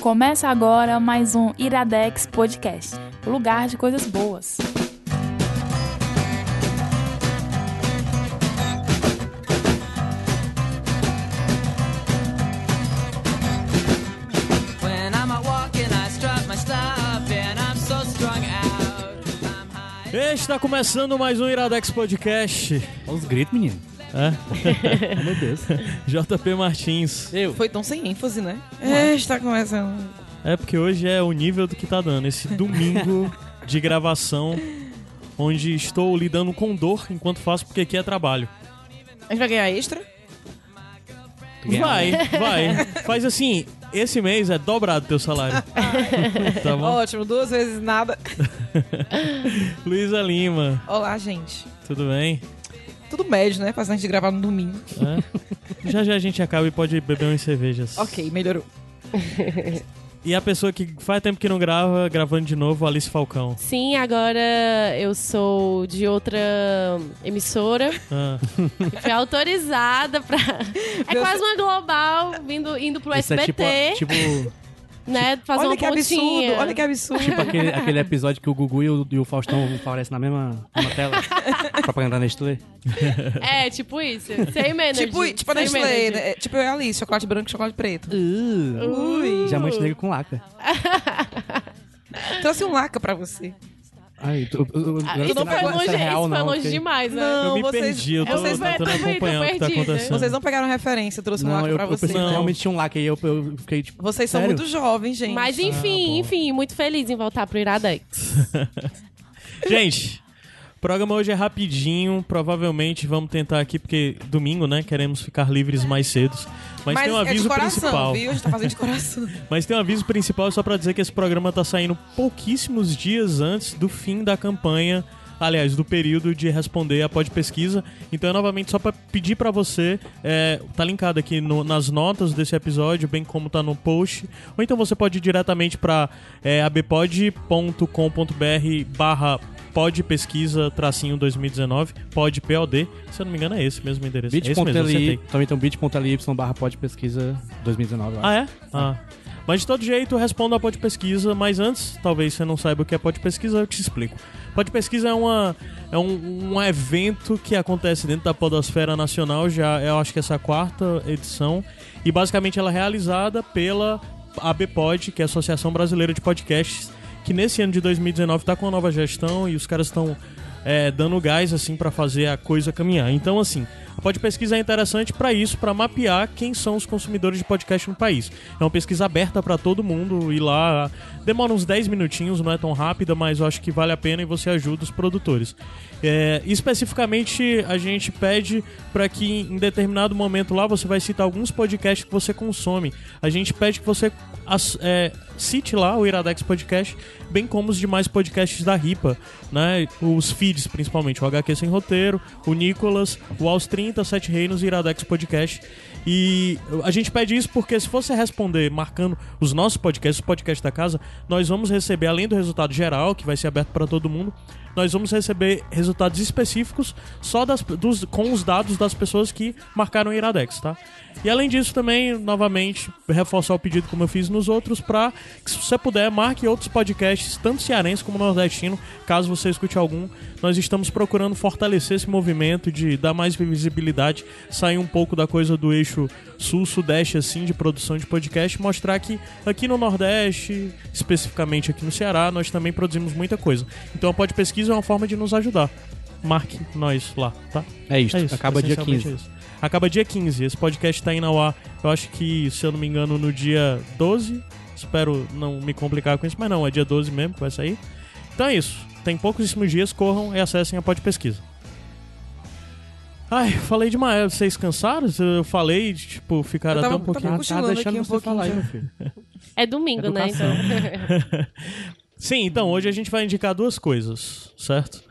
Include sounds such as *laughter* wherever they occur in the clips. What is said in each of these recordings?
Começa agora mais um Iradex Podcast, o lugar de coisas boas. Está começando mais um Iradex Podcast. Olha os gritos, menino. É, *laughs* Meu Deus. JP Martins. Eu. Foi tão sem ênfase, né? É, está começando. É porque hoje é o nível do que tá dando. Esse domingo *laughs* de gravação, onde estou lidando com dor enquanto faço, porque aqui é trabalho. A gente vai ganhar extra? Vai, vai. *laughs* Faz assim, esse mês é dobrado teu salário. tá bom? Ótimo, duas vezes nada. Luísa Lima, Olá, gente. tudo bem? Tudo médio, né? Fazendo a gente gravar no domingo. É? Já já a gente acaba e pode beber umas cervejas. Ok, melhorou. E a pessoa que faz tempo que não grava, gravando de novo, Alice Falcão. Sim, agora eu sou de outra emissora. Ah, Fui autorizada pra. É Meu quase uma global vindo, indo pro Isso é SBT, tipo, tipo, né? Fazer olha uma que absurdo, pontinha. olha que absurdo. tipo aquele, aquele episódio que o Gugu e o, e o Faustão aparecem na mesma, mesma tela. *laughs* Propaganda Nestlé. É, tipo isso. Sem menos. tipo, tipo a Nestlé, né? É, Tipo eu e a Alice, chocolate branco e chocolate preto. Uh, Ui. Diamante negro com laca. *laughs* Trouxe um laca pra você. Ai, tu, tu, tu, Ah, eu isso não foi longe, é real, isso foi não, longe demais, né? Não, eu me vocês- perdi, eu tô vocês- *laughs* eu também tô acompanhar o que tá acontecendo. Vocês não pegaram referência, eu trouxe um Não, laca eu, pra eu você. pensei Não. realmente tinha um laca aí, eu, eu fiquei tipo. Vocês são sério? muito jovens, gente. Mas enfim, bom. enfim, muito feliz em voltar pro Iradex. *laughs* Gente, o programa hoje é rapidinho. Provavelmente vamos tentar aqui, porque domingo, né? Queremos ficar livres mais cedo. Mas, tem um é aviso coração, principal. viu? A gente tá fazendo de coração. *laughs* Mas tem um aviso principal só pra dizer que esse programa tá saindo pouquíssimos dias antes do fim da campanha. Aliás, do período de responder a pod pesquisa. Então, é novamente, só pra pedir pra você, é, tá linkado aqui no- nas notas desse episódio, bem como tá no post. Ou então você pode ir diretamente pra é, abpod.com.br barra pod pesquisa tracinho 2019, pod POD. Se eu não me engano, é esse mesmo endereço. É esse mesmo, acertei. também tem um bit.ly barra pode pesquisa 2019, eu acho. Ah, é? Ah. Mas de todo jeito, responda a Pod Pesquisa, mas antes, talvez você não saiba o que é Pod Pesquisa, eu te explico. Pod Pesquisa é, uma, é um, um evento que acontece dentro da Podosfera Nacional, já eu acho que essa é a quarta edição, e basicamente ela é realizada pela ABPod, que é a Associação Brasileira de Podcasts, que nesse ano de 2019 está com uma nova gestão e os caras estão é, dando gás assim para fazer a coisa caminhar. Então, assim, a Pod Pesquisa é interessante para isso, para mapear quem são os consumidores de podcast no país. É uma pesquisa aberta para todo mundo ir lá. Demora uns 10 minutinhos, não é tão rápida, mas eu acho que vale a pena e você ajuda os produtores. É, especificamente, a gente pede para que em determinado momento lá você vai citar alguns podcasts que você consome. A gente pede que você as- é, cite lá o Iradex Podcast, bem como os demais podcasts da RIPA, né? Os feeds, principalmente, o HQ Sem Roteiro, o Nicolas, o Aos 30, Sete Reinos e Iradex Podcast. E a gente pede isso porque se você responder marcando os nossos podcasts, os podcasts da casa, nós vamos receber, além do resultado geral, que vai ser aberto para todo mundo, nós vamos receber resultados específicos só das, dos, com os dados das pessoas que marcaram o Iradex, tá? E além disso também, novamente, reforçar o pedido como eu fiz nos outros, pra que se você puder, marque outros podcasts, tanto cearense como nordestino, caso você escute algum. Nós estamos procurando fortalecer esse movimento de dar mais visibilidade, sair um pouco da coisa do eixo sul-sudeste, assim, de produção de podcast, mostrar que aqui no Nordeste, especificamente aqui no Ceará, nós também produzimos muita coisa. Então a Pod Pesquisa é uma forma de nos ajudar. Marque nós lá, tá? É isso, É isso, acaba dia essencialmente 15. é isso. Acaba dia 15. Esse podcast tá indo ao ar, eu acho que, se eu não me engano, no dia 12. Espero não me complicar com isso, mas não, é dia 12 mesmo que vai sair. Então é isso. Tem pouquíssimos dias, corram e acessem a Pod Pesquisa. Ai, falei demais. Vocês cansaram? Eu falei, tipo, ficaram Eu até tava- um pouquinho. tava Tá, tá aqui deixando um você falar aí, pouquinho meu filho. É domingo, né? Então. *laughs* *laughs* Sim, então hoje a gente vai indicar duas coisas, certo?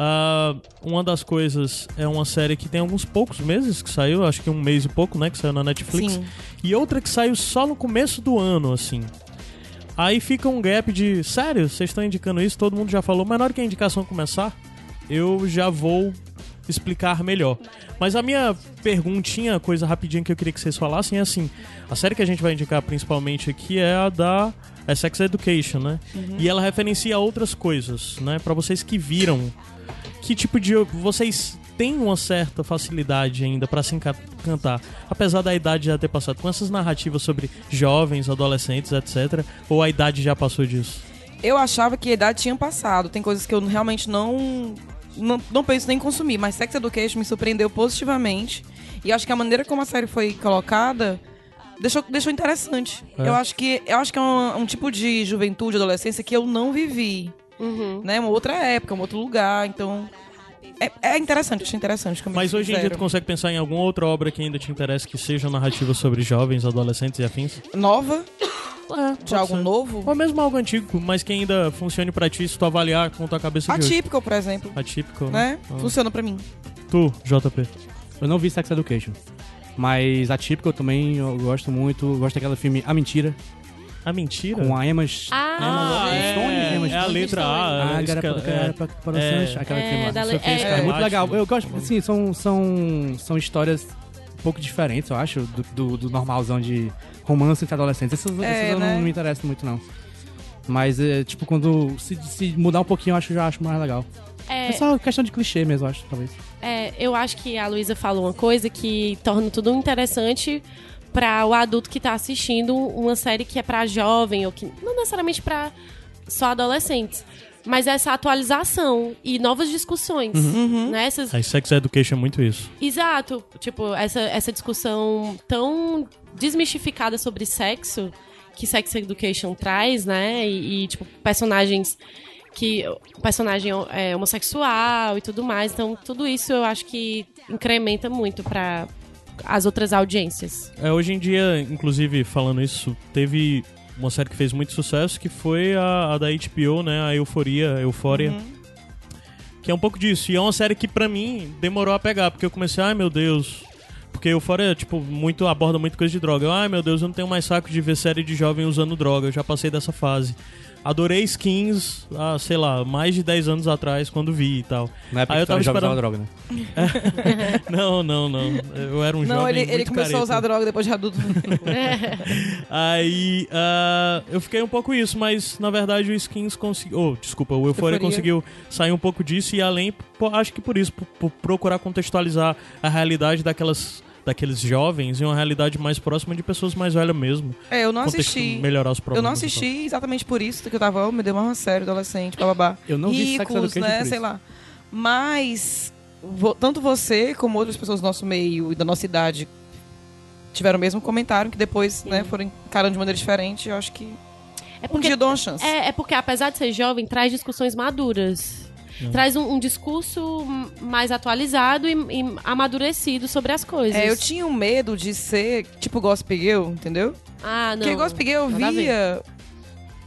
Ah, uma das coisas é uma série que tem alguns poucos meses que saiu, acho que um mês e pouco, né? Que saiu na Netflix. Sim. E outra que saiu só no começo do ano, assim. Aí fica um gap de. Sério, vocês estão indicando isso, todo mundo já falou, mas na hora que a indicação começar, eu já vou explicar melhor. Mas a minha perguntinha, coisa rapidinha que eu queria que vocês falassem é assim: a série que a gente vai indicar principalmente aqui é a da é Sex Education, né? E ela referencia outras coisas, né? Pra vocês que viram, que tipo de vocês têm uma certa facilidade ainda pra se enca- encantar, apesar da idade já ter passado com essas narrativas sobre jovens, adolescentes, etc. Ou a idade já passou disso? Eu achava que a idade tinha passado. Tem coisas que eu realmente não, não, não penso nem em consumir. Mas Sex Education me surpreendeu positivamente. E acho que a maneira como a série foi colocada deixou, deixou interessante. É. Eu acho que, eu acho que é um, um tipo de juventude, adolescência que eu não vivi. Uhum. Né? Uma outra época, um outro lugar. Então. É, é interessante, achei interessante. como Mas hoje em dia tu consegue pensar em alguma outra obra que ainda te interessa que seja narrativa sobre jovens, adolescentes e afins? Nova, *coughs* É, de algo novo. Ou mesmo algo antigo, mas que ainda funcione pra ti se tu avaliar com tua cabeça de hoje. Atípico, por exemplo. Atípico, Né? Ah. Funciona pra mim. Tu, JP. Eu não vi Sex Education. Mas atípico eu também eu gosto muito. Gosto daquele filme A Mentira, A mentira? com a Emma, Ah, é, Stone, Emma é a letra A. Ah, é, esca- cara, é, para- para- é. aquela É, é, cara. É muito legal. Eu gosto, assim, são, são, são histórias um pouco diferentes, eu acho, do, do, do normalzão de romance entre adolescentes. Essas, essas eu né? não me interessam muito, não. Mas, é, tipo, quando se, se mudar um pouquinho, eu acho, já acho mais legal. É, É, só questão de clichê mesmo, eu acho, talvez. é, eu acho que a Luísa falou uma coisa que torna tudo interessante para o adulto que tá assistindo uma série que é para jovem ou que não necessariamente para só adolescentes, mas essa atualização e novas discussões, né? Essas, A Sex Education é muito isso. Exato. Tipo, essa, essa discussão tão desmistificada sobre sexo que Sex Education traz, né? E, e, tipo, personagens que. personagem é, homossexual e tudo mais. Então, tudo isso eu acho que incrementa muito para as outras audiências. É, hoje em dia, inclusive, falando isso, teve uma série que fez muito sucesso, que foi a, a da HBO, né? A Euforia, Eufória. Que é um pouco disso. E é uma série que, pra mim, demorou a pegar, porque eu comecei, ai meu Deus. Porque Eufória, tipo, muito, aborda muito coisa de droga. Eu, ai meu Deus, eu não tenho mais saco de ver série de jovem usando droga. Eu já passei dessa fase. Adorei skins, ah, sei lá, mais de 10 anos atrás, quando vi e tal. Na época Aí eu tava esperando- usava droga, né? *laughs* Não, não, não. Eu era um Não, jovem ele, ele muito começou a usar careta. droga depois de adulto. *laughs* Aí ah, eu fiquei um pouco isso, mas na verdade o Skins conseguiu. Oh, desculpa, o Euphoria, Euphoria. conseguiu sair um pouco disso e além, acho que por isso, por, por procurar contextualizar a realidade daquelas. Daqueles jovens e uma realidade mais próxima de pessoas mais velhas mesmo. É, eu não assisti. Melhorar os Eu problemas. não e tal. assisti exatamente por isso que eu tava, oh, meu Deus, uma série, adolescente, bababá. Eu não vi Ricos, né, por sei lá. Mas, tanto você como outras pessoas do nosso meio e da nossa idade tiveram o mesmo comentário, que depois, né, foram encarando de maneira diferente, eu acho que É um porque, dia eu dou uma chance. é, é porque apesar de ser jovem, traz discussões maduras. Traz um, um discurso mais atualizado e, e amadurecido sobre as coisas. É, eu tinha um medo de ser tipo Gossip Girl, entendeu? Ah, não. Porque Gossip Girl eu via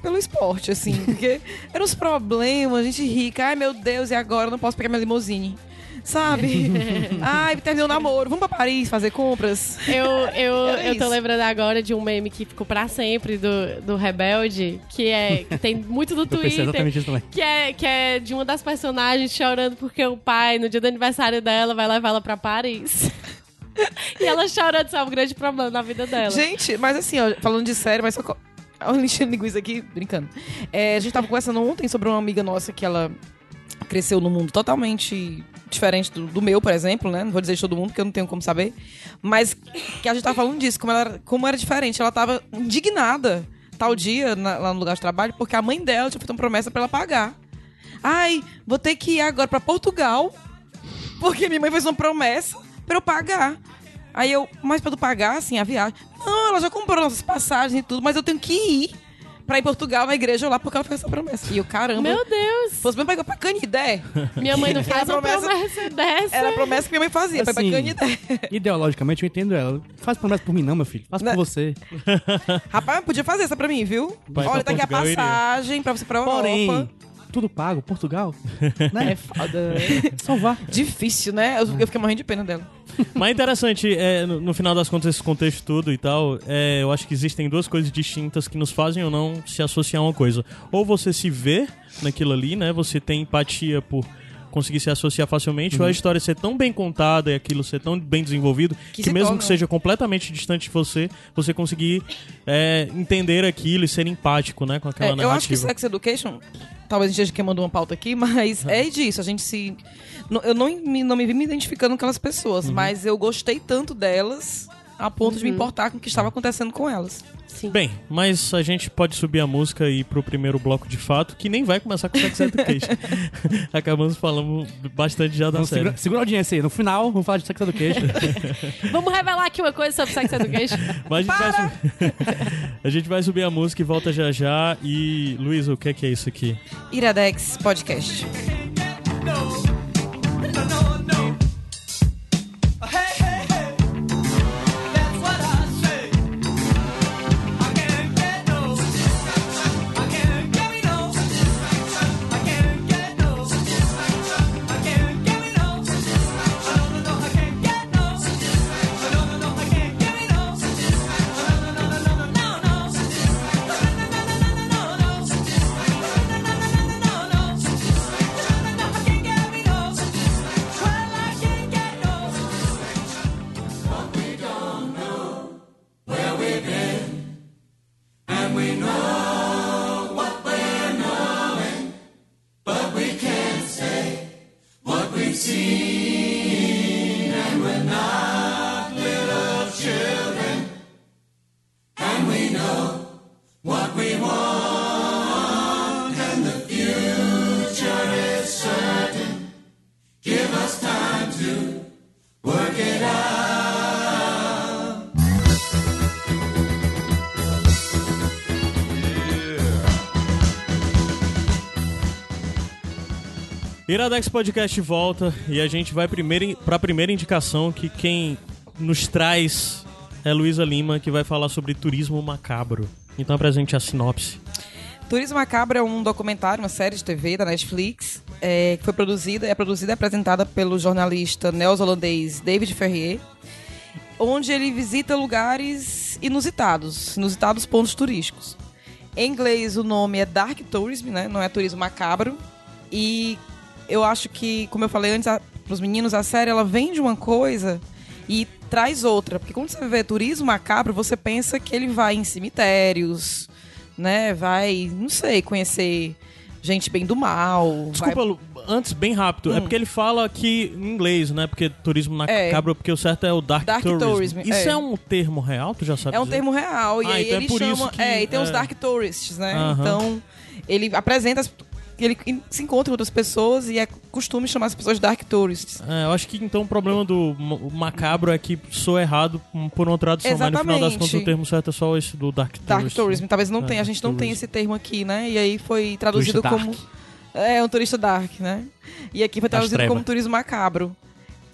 pelo esporte, assim. Porque *laughs* eram os problemas, a gente rica. Ai, meu Deus, e agora? Eu não posso pegar minha limusine. Sabe? *laughs* Ai, terminou o namoro. Vamos pra Paris fazer compras. Eu, eu, Era *laughs* eu tô lembrando agora de um meme que ficou pra sempre do, do Rebelde, que é que tem muito pensei Twitter. exatamente isso também. Que é, que é de uma das personagens chorando porque o pai, no dia do aniversário dela, vai levar ela pra Paris. *laughs* e ela chorando, isso é um grande problema na vida dela. Gente, mas assim, ó, falando de sério, mas só. Olha, enchendo linguiça aqui, brincando. É, a gente tava conversando ontem sobre uma amiga nossa que ela cresceu num mundo totalmente diferente do, do meu, por exemplo, né? Não vou dizer de todo mundo, porque eu não tenho como saber. Mas que a gente tava falando disso, como, ela como era diferente. Ela tava indignada tal dia na- lá no lugar de trabalho, porque a mãe dela tinha feito uma promessa pra ela pagar. Ai, vou ter que ir agora pra Portugal, porque minha mãe fez uma promessa pra eu pagar. Aí eu, mas pra tu pagar, assim, a viagem? Não, ela já comprou nossas passagens e tudo, mas eu tenho que ir pra ir em Portugal, na igreja lá, porque ela fez essa promessa. E eu, caramba, Meu Deus! fosse mesmo pra, pra Canidé. Minha mãe não faz uma promessa- promessa dessa. Era a promessa que minha mãe fazia, pra ir pra Assim, Canidé. Ideologicamente, eu entendo ela. Faz promessa por mim, não, meu filho. Faz por você. Rapaz, podia fazer essa pra mim, viu? Vai Olha, tá aqui a passagem pra você ir pra Europa. Porém, tudo pago, Portugal. *laughs* né? É foda. Vá. Difícil, né? Eu, eu fiquei morrendo de pena dela. *laughs* Mas interessante, é, no, no final das contas, esse contexto todo e tal, é, eu acho que existem duas coisas distintas que nos fazem ou não se associar a uma coisa. Ou você se vê naquilo ali, né? Você tem empatia por, conseguir se associar facilmente, ou a história ser tão bem contada e aquilo ser tão bem desenvolvido, que, Que mesmo torna- que seja completamente distante de você, você conseguir é, entender aquilo e ser empático, né, com aquela É, eu narrativa. acho que Sex Education, talvez a gente esteja queimando uma pauta aqui, *laughs* mas é disso, a gente se... Eu não me, não me vi me identificando com aquelas pessoas, Uhum. mas eu gostei tanto delas a ponto de me importar com o que estava acontecendo com elas. Sim. Bem, mas a gente pode subir a música e ir pro primeiro bloco de fato, que nem vai começar com Sex Education. Acabamos falando bastante já da Vamos série. segura, segura a audiência aí. No final, vamos falar de Sex Education. Vamos revelar aqui uma coisa sobre Sex Education. Mas a gente, vai subir... a gente vai subir a música e volta já já. E, Luiz, o que é, que é isso aqui? Iradex Podcast. Iradex Podcast volta e a gente vai primeiro para a primeira indicação que quem nos traz é Luísa Lima, que vai falar sobre turismo macabro. Então apresente a sinopse. Turismo Macabro é um documentário, uma série de TV da Netflix, é, que foi produzida, é produzida e apresentada pelo jornalista neozelandês David Ferrier, onde ele visita lugares inusitados, inusitados pontos turísticos. Em inglês o nome é Dark Tourism, né? não é turismo macabro. E eu acho que, como eu falei antes para os meninos, a série ela vende uma coisa e traz outra. Porque quando você vê turismo macabro, você pensa que ele vai em cemitérios, né? Vai, não sei, conhecer gente bem do mal. Desculpa, vai... Lu, antes, bem rápido. É Hum. porque ele fala aqui em inglês, né? Porque turismo macabro, porque o certo é o Dark, Dark Tourism. tourism, Isso é. é. um termo real? Tu já sabe É um dizer? termo real. E Ah, aí então é chama. isso que- é, e tem os é. Dark Tourists, né? Então, ele apresenta. Ele se encontra com outras pessoas e é costume chamar as pessoas de Dark Tourists. É, eu acho que então o problema do macabro é que soa errado por uma tradução, mas no final das Exatamente. contas o termo certo é só esse do Dark Tourism. Dark Tourism. Talvez não É, tenha, a gente não tem tourism. esse termo aqui, né? E aí foi traduzido Turista como. dark. É, um turista dark, né? E aqui foi traduzido como turismo macabro.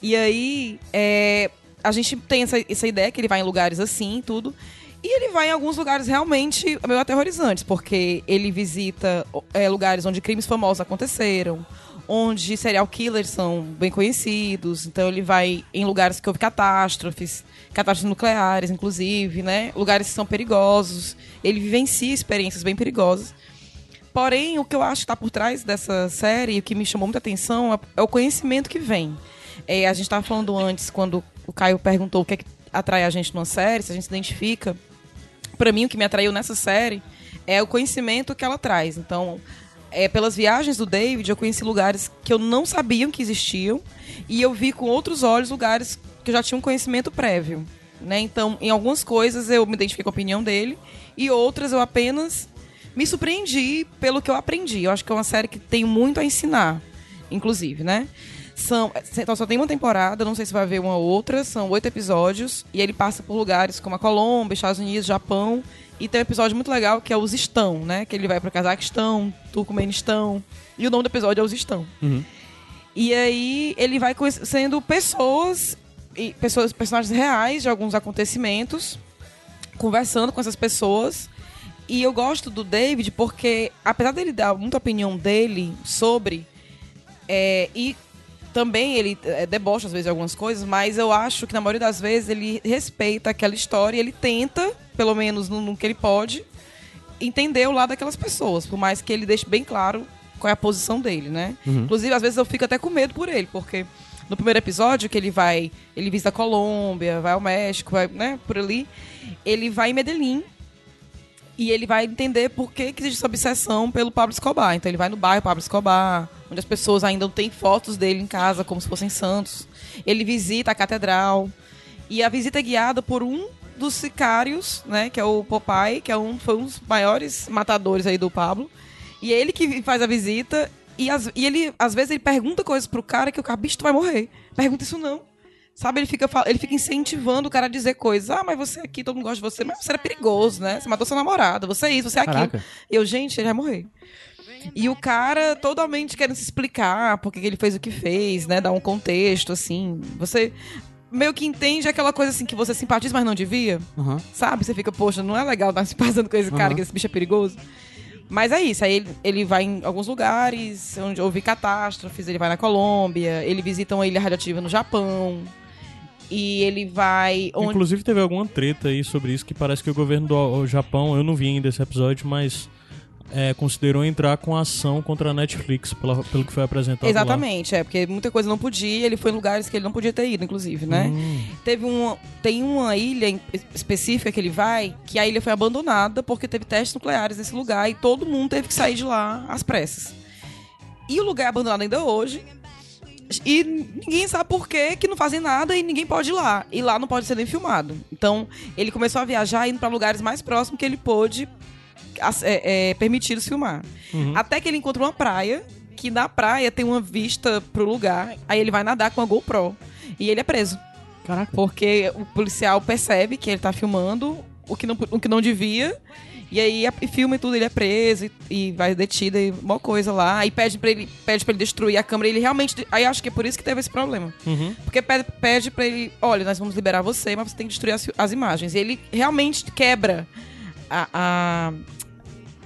E aí, é, a gente tem essa, essa ideia que ele vai em lugares assim e tudo. E ele vai em alguns lugares realmente meio aterrorizantes, porque ele visita é, lugares onde crimes famosos aconteceram, onde serial killers são bem conhecidos. Então ele vai em lugares que houve catástrofes, catástrofes nucleares, inclusive, né? Lugares que são perigosos. Ele vivencia experiências bem perigosas. Porém, o que eu acho que está por trás dessa série, e o que me chamou muita atenção, é- é o conhecimento que vem. É, a gente estava falando antes, quando o Caio perguntou o que é que atrai a gente numa série, se a gente se identifica. Para mim, o que me atraiu nessa série é o conhecimento que ela traz. Então, é, pelas viagens do David, eu conheci lugares que eu não sabia que existiam e eu vi com outros olhos lugares que eu já tinha um conhecimento prévio. Né? Então, em algumas coisas eu me identifiquei com a opinião dele e outras eu apenas me surpreendi pelo que eu aprendi. Eu acho que é uma série que tem muito a ensinar, inclusive, né? São, então só tem uma temporada, não sei se vai haver uma outra, são oito episódios, e ele passa por lugares como a Colômbia, Estados Unidos, Japão, e tem um episódio muito legal que é o Zistão, né? Que ele vai para Cazaquistão, Turcomenistão, e o nome do episódio é o Zistão. E aí ele vai conhecendo pessoas, e pessoas, personagens reais de alguns acontecimentos, conversando com essas pessoas. E eu gosto do David porque, apesar dele dar muita opinião dele sobre, é, e também ele é, debocha às vezes de algumas coisas, mas eu acho que na maioria das vezes ele respeita aquela história e ele tenta, pelo menos no, no que ele pode, entender o lado daquelas pessoas. Por mais que ele deixe bem claro qual é a posição dele, né? Uhum. Inclusive, às vezes eu fico até com medo por ele, porque no primeiro episódio que ele vai, ele visita a Colômbia, vai ao México, vai, né, por ali, ele vai em Medellín e ele vai entender por que, que existe essa obsessão pelo Pablo Escobar. Então ele vai no bairro Pablo Escobar, onde as pessoas ainda têm fotos dele em casa como se fossem santos. Ele visita a catedral e a visita é guiada por um dos sicários, né, que é o Popeye, que é um foi um dos maiores matadores aí do Pablo. E é ele que faz a visita e, as- e ele às vezes ele pergunta coisas pro cara que o cara, bicho, tu vai morrer. Pergunta isso não. Sabe, ele fica, ele fica incentivando o cara a dizer coisas. Ah, mas você aqui, todo mundo gosta de você. Mas você era perigoso, né? Você matou sua namorada. Você é isso, você é aquilo. Caraca. E eu, gente, ele vai morrer. E o cara totalmente querendo se explicar por que que ele fez o que fez, né? Dar um contexto, assim. Você meio que entende aquela coisa assim que você simpatiza, mas não devia. Aham. Sabe? Você fica, poxa, não é legal estar *laughs* se passando com esse cara, Aham. que esse bicho é perigoso. Mas é isso, aí ele, ele vai em alguns lugares onde houve catástrofes, ele vai na Colômbia, ele visita uma ilha radioativa no Japão. E ele vai. Onde... Inclusive teve alguma treta aí sobre isso que parece que o governo do Japão, eu não vi ainda esse episódio, mas é, considerou entrar com ação contra a Netflix pela- pelo que foi apresentado lá. Exatamente, é, porque muita coisa não podia, ele foi em lugares que ele não podia ter ido, inclusive, né? Hum. Teve um, tem uma ilha específica que ele vai, que a ilha foi abandonada porque teve testes nucleares nesse lugar e todo mundo teve que sair de lá às pressas. E o lugar é abandonado ainda hoje. E ninguém sabe por quê, que não fazem nada e ninguém pode ir lá. E lá não pode ser nem filmado. Então, ele começou a viajar indo para lugares mais próximos que ele pôde é, é, permitidos filmar. Até que ele encontra uma praia, que na praia tem uma vista pro lugar. Aí ele vai nadar com a GoPro. E ele é preso. Caraca. Porque o policial percebe que ele tá filmando o que não, o que não devia. E aí filma e tudo, ele é preso e, e vai detido e uma coisa lá. Aí pede pra ele, pede pra ele destruir a câmera. e Ele realmente. Aí acho que é por isso que teve esse problema. Uhum. Porque pede, pede pra ele, olha, nós vamos liberar você, mas você tem que destruir as, as imagens. E ele realmente quebra a. a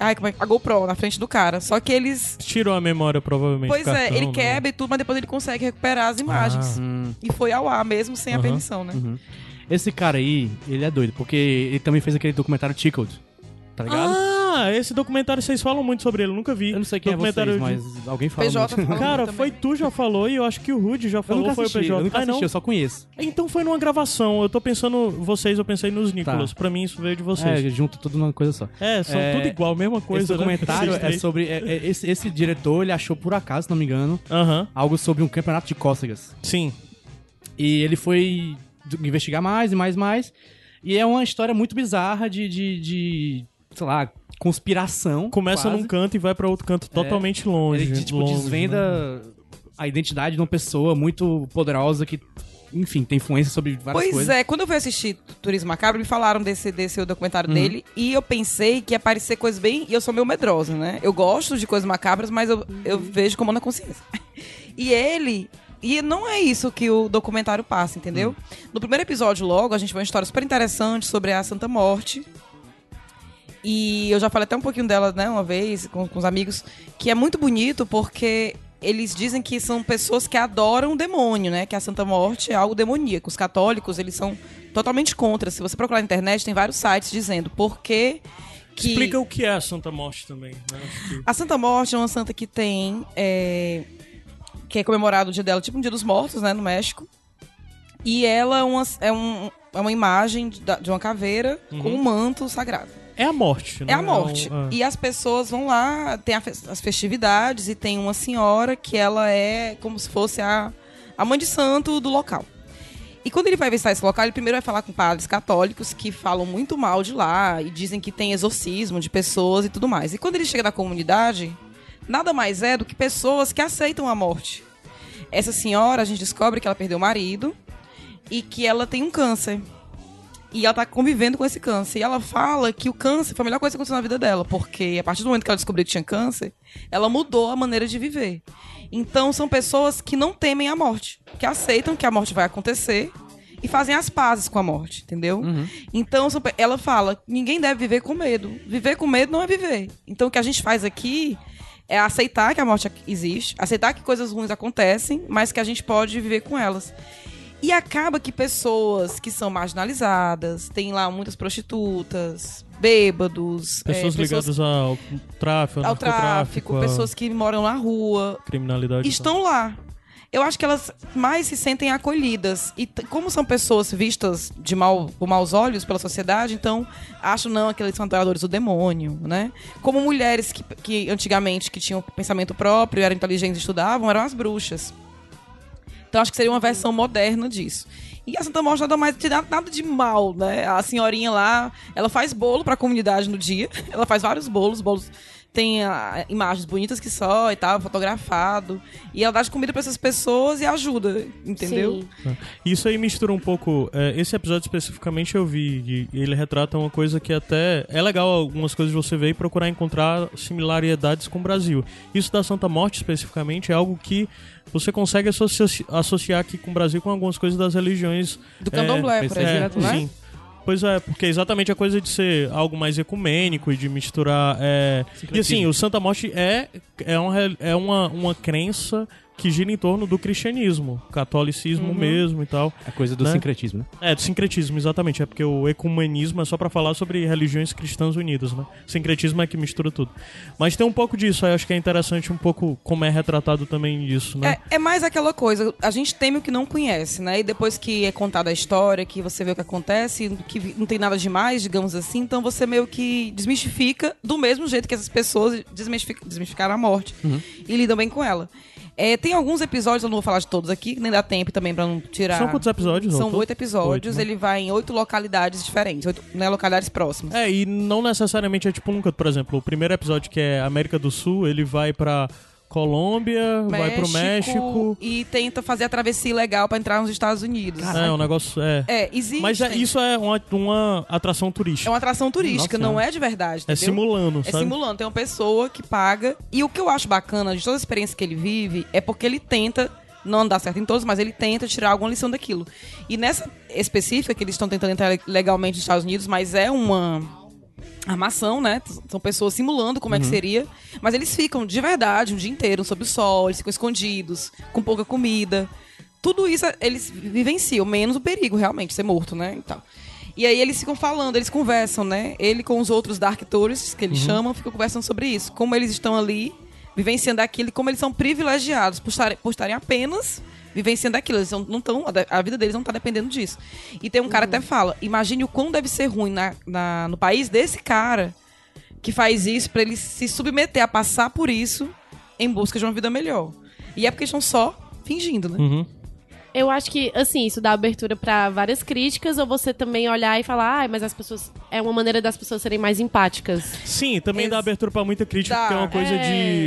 Ai, como é? A GoPro na frente do cara. Só que eles. Tirou a memória, provavelmente. Pois é, cartão, ele né? quebra e tudo, mas depois ele consegue recuperar as imagens. Hum. E foi ao ar mesmo sem a Aham. permissão, né? Uhum. Esse cara aí, ele é doido, porque ele também fez aquele documentário Tickled. Tá ligado? Ah, esse documentário vocês falam muito sobre ele, eu nunca vi. eu não sei quem é vocês, documentário mas alguém fala PJ muito. Cara, foi tu já falou e eu acho que o Rude já Eu falou, nunca foi assisti, o PJ. eu nunca ah, assisti, não? eu só conheço. Então foi numa gravação. Eu tô pensando, vocês, eu pensei nos Nicolas. Pra mim isso veio de É, vocês. junto tudo numa coisa só. É, são É, tudo igual, mesma coisa, esse né? documentário Vocês é sobre... é- é- esse, esse diretor, ele achou por acaso, se não me engano, Aham, algo sobre um campeonato de cócegas. sim. E ele foi investigar mais e mais e mais. E é uma história muito bizarra de, de, de, sei lá, conspiração. Começa quase. num canto e vai pra outro canto totalmente longe. Ele, tipo, longe, né? desvenda a identidade de uma pessoa muito poderosa que, enfim, tem influência sobre várias Pois coisas. é, quando eu fui assistir Turismo Macabro, me falaram desse, desse documentário Uhum. dele e eu pensei que ia parecer coisas bem. E eu sou meio medrosa, né? Eu gosto de coisas macabras, mas eu, eu vejo como na consciência. *laughs* E ele. E não é isso que o documentário passa, entendeu? Hum. No primeiro episódio, logo, a gente vê uma história super interessante sobre a Santa Morte. E eu já falei até um pouquinho dela, né, uma vez, com, com os amigos, que é muito bonito porque eles dizem que são pessoas que adoram o demônio, né? Que a Santa Morte é algo demoníaco. Os católicos, eles são totalmente contra. Se você procurar na internet, tem vários sites dizendo por que. que... Explica o que é a Santa Morte também. Né? Que- A Santa Morte é uma santa que tem. é, que é comemorado o dia dela, tipo um dia dos mortos, né, no México. E ela é uma, é um, é uma imagem de, uma caveira com um manto sagrado. É a morte, né? É a morte. um- ah. E as pessoas vão lá, tem a fes- as festividades e tem uma senhora que ela é como se fosse a, a mãe de santo do local. E quando ele vai visitar esse local, ele primeiro vai falar com padres católicos que falam muito mal de lá e dizem que tem exorcismo de pessoas e tudo mais. E quando ele chega na comunidade, nada mais é do que pessoas que aceitam a morte. Essa senhora, a gente descobre que ela perdeu o marido e que ela tem um câncer. E ela tá convivendo com esse câncer. E ela fala que o câncer foi a melhor coisa que aconteceu na vida dela, porque a partir do momento que ela descobriu que tinha câncer, ela mudou a maneira de viver. Então são pessoas que não temem a morte, que aceitam que a morte vai acontecer e fazem as pazes com a morte, entendeu? Então são pe- ela fala, ninguém deve viver com medo. Viver com medo não é viver. Então o que a gente faz aqui é aceitar que a morte existe, aceitar que coisas ruins acontecem, mas que a gente pode viver com elas. E acaba que pessoas que são marginalizadas, tem lá muitas prostitutas, bêbados, é, Pessoas ligadas ao tráfico, ao, ao tráfico, pessoas que moram na rua, criminalidade. estão lá. Eu acho que elas mais se sentem acolhidas. E como são pessoas vistas de mal, com maus olhos pela sociedade, então acham não que eles são adoradores do demônio, né? Como mulheres que, que antigamente que tinham pensamento próprio, eram inteligentes e estudavam, eram as bruxas. Então acho que seria uma versão moderna disso. E a Santa Morte nada mais te dá nada de mal, né? A senhorinha lá, ela faz bolo pra comunidade no dia. *laughs* Ela faz vários bolos, bolos tem ah, imagens bonitas que só e tal, fotografado. E ela dá de comida pra essas pessoas e ajuda, entendeu? Sim. Isso aí mistura um pouco. é, esse episódio especificamente eu vi, e ele retrata uma coisa que até é legal algumas coisas você ver e procurar encontrar similaridades com o Brasil. Isso da Santa Morte especificamente é algo que você consegue associ- associar aqui com o Brasil com algumas coisas das religiões. Do candomblé, É, por é, exemplo, né? sim. Pois é, porque é exatamente a coisa de ser algo mais ecumênico e de misturar. é, E assim, o Santa Morte é, é, re- é uma, uma crença que gira em torno do cristianismo, catolicismo Uhum. mesmo e tal. A coisa do Né? sincretismo, né? É, do sincretismo, exatamente. É porque o ecumenismo é só pra falar sobre religiões cristãs unidas, né? Sincretismo é que mistura tudo. Mas tem um pouco disso, aí eu acho que é interessante um pouco como é retratado também isso, né? É, é mais aquela coisa, a gente teme o que não conhece, né? E depois que é contada a história, que você vê o que acontece, que não tem nada demais, digamos assim, então você meio que desmistifica do mesmo jeito que essas pessoas desmistific- desmistificaram a morte e lidam bem com ela. É, tem alguns episódios, eu não vou falar de todos aqui, nem dá tempo também pra não tirar. São quantos episódios? São oito episódios, Oito, né? ele vai em oito localidades diferentes, oito né, localidades próximas. É, e não necessariamente é tipo um canto, por exemplo, o primeiro episódio que é América do Sul, ele vai pra Colômbia, vai pro México. E tenta fazer a travessia legal pra entrar nos Estados Unidos. É, um negócio. É. É, existe. Mas é- isso é uma, uma atração turística. É uma atração turística, Nossa, não é. é de verdade. É entendeu? simulando, É sabe? simulando. Tem uma pessoa que paga. E o que eu acho bacana de toda a experiência que ele vive é porque ele tenta. Não dá certo em todos, mas ele tenta tirar alguma lição daquilo. E nessa específica, que eles estão tentando entrar legalmente nos Estados Unidos, mas é uma armação, né? São pessoas simulando como é Uhum. que seria. Mas eles ficam de verdade um dia inteiro sob o sol, eles ficam escondidos, com pouca comida. Tudo isso eles vivenciam, menos o perigo, realmente, ser morto, né? E, tal. e aí eles ficam falando, eles conversam, né? Ele com os outros Dark Tourists, que eles chamam, ficam conversando sobre isso. Como eles estão ali, vivenciando aquilo, e como eles são privilegiados por estarem, por estarem apenas vivenciando aquilo. Eles não estão. A vida deles não está dependendo disso. E tem um cara que até fala: imagine o quão deve ser ruim na, na- no país desse cara que faz isso para ele se submeter a passar por isso em busca de uma vida melhor. E é porque estão só fingindo, né? Uhum. Eu acho que, assim, isso dá abertura pra várias críticas, ou você também olhar e falar, ah, mas as pessoas. É uma maneira das pessoas serem mais empáticas. Sim, também Ex- dá abertura pra muita crítica, Dá. porque é uma coisa É.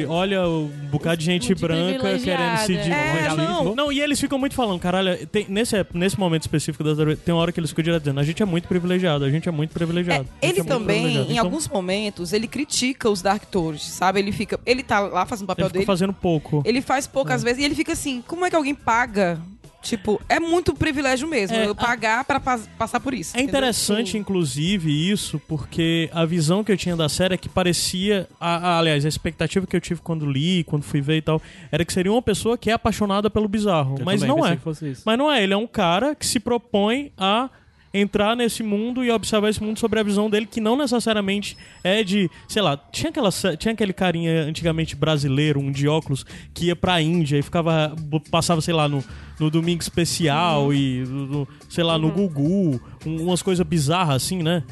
de, olha, um bocado de gente Muito branca querendo se. É, não. Não, e eles ficam muito falando, caralho, tem- nesse, nesse momento específico das tem uma hora que eles ficam direto dizendo, a gente é muito privilegiado, a gente é muito privilegiado. gente Ele é também, privilegiado." em Então, alguns momentos, ele critica os Dark Tourists, sabe? Ele fica. Ele tá lá fazendo o papel ele fica dele. fazendo pouco. Ele faz poucas vezes e ele fica assim, como é que alguém paga? Tipo, é muito privilégio mesmo, É, eu a- pagar pra pas- passar por isso. É entendeu? interessante, inclusive, isso, porque a visão que eu tinha da série é que parecia. a- a- aliás, a expectativa que eu tive quando li, quando fui ver e tal, era que seria uma pessoa que é apaixonada pelo bizarro. Eu mas não é. Mas não é, ele é um cara que se propõe a entrar nesse mundo e observar esse mundo sobre a visão dele, que não necessariamente é de, sei lá, tinha, aquela, tinha aquele carinha antigamente brasileiro, um de óculos, que ia pra Índia e ficava, passava, sei lá, no, no Domingo Especial e, no- sei lá, no Gugu, um- umas coisas bizarras assim, né?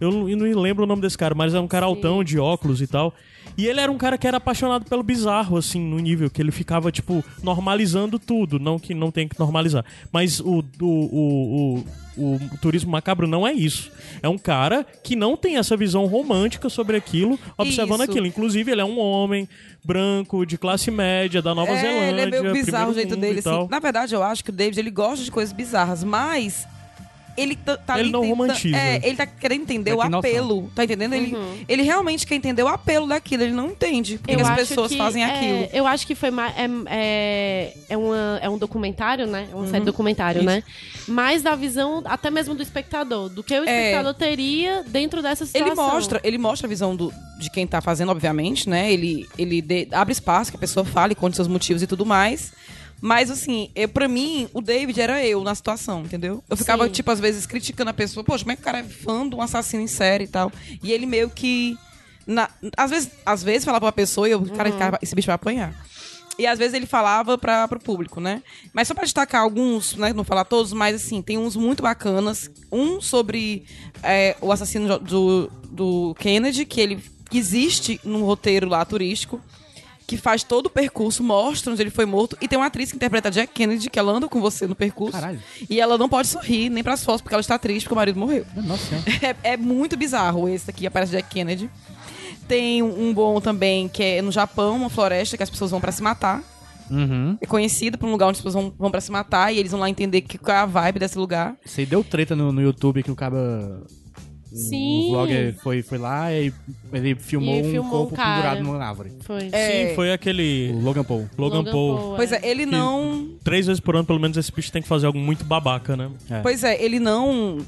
Eu não, eu não lembro o nome desse cara, mas é um cara altão de óculos e tal. E ele era um cara que era apaixonado pelo bizarro, assim, no nível que ele ficava, tipo, normalizando tudo. Não que não tem que normalizar. Mas o, o, o, o, o turismo macabro não é isso. É um cara que não tem essa visão romântica sobre aquilo, observando Isso. aquilo. Inclusive, ele é um homem branco, de classe média, da Nova é, Zelândia. ele é meio bizarro o jeito dele, assim. Na verdade, eu acho que o David, ele gosta de coisas bizarras, mas ele tá, Ele ali não tenta- romantiza. É, ele tá querendo entender o tem noção. apelo, tá entendendo? Ele, ele realmente quer entender o apelo daquilo, ele não entende porque Eu as acho pessoas que, fazem é, aquilo. eu acho que foi mais. É, é, é, uma, é um documentário, né? É uma série documentário, Isso. né? Mais da visão, até mesmo do espectador, do que o É. espectador teria dentro dessa situação. Ele mostra, ele mostra a visão do, de quem tá fazendo, obviamente, né? Ele, ele dê- abre espaço que a pessoa fale, conte seus motivos e tudo mais. Mas assim, eu, pra mim, o David era eu na situação, entendeu? Eu ficava, Sim. tipo, às vezes criticando a pessoa, poxa, como é que o cara é fã de um assassino em série e tal? E ele meio que. na- às, vezes, às vezes falava pra pessoa e eu, cara, cara, esse bicho vai apanhar. E às vezes ele falava para pro público, né? Mas só pra destacar alguns, né? Não falar todos, mas assim, tem uns muito bacanas. Um sobre é, o assassino do, do Kennedy, que ele existe num roteiro lá turístico, que faz todo o percurso, mostra onde ele foi morto. E tem uma atriz que interpreta Jack Kennedy, que ela anda com você no percurso. Caralho. E ela não pode sorrir nem pras fotos, porque ela está triste porque o marido morreu. Nossa senhora. *laughs* É, é muito bizarro esse aqui, aparece Jack Kennedy. Tem um bom também, que é no Japão, uma floresta que as pessoas vão pra se matar. Uhum. É conhecido por um lugar onde as pessoas vão, vão pra se matar e eles vão lá entender que, qual é a vibe desse lugar. Aí deu treta no, no YouTube que o cara. Sim. O vlogger foi, foi lá e ele filmou E um filmou corpo um pendurado numa árvore. Foi. É, Sim, foi aquele O Logan Paul. Logan, Paul. Pois é, ele não. Três vezes por ano, pelo menos, esse bicho tem que fazer algo muito babaca, né? É. Pois é, ele não.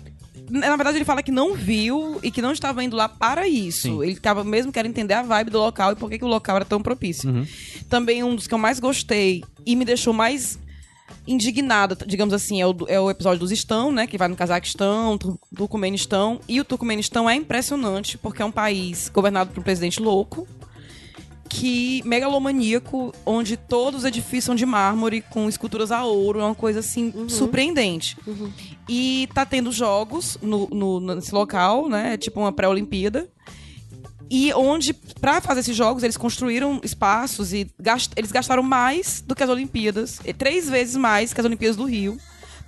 Na verdade, ele fala que não viu e que não estava indo lá para isso. Sim. Ele estava mesmo querendo entender a vibe do local e por que, que o local era tão propício. Uhum. Também um dos que eu mais gostei e me deixou mais indignada, digamos assim, é o, do- é o episódio dos Estão, né? Que vai no Cazaquistão, Tur- Turcomenistão. E o Turcomenistão é impressionante porque é um país governado por um presidente louco. Que megalomaníaco, onde todos os edifícios são de mármore, com esculturas a ouro, é uma coisa assim surpreendente. E tá tendo jogos no, no- nesse local, né? É tipo uma pré-olimpíada. E onde, pra fazer esses jogos, eles construíram espaços e gast- eles gastaram mais do que as Olimpíadas, e três vezes mais que as Olimpíadas do Rio,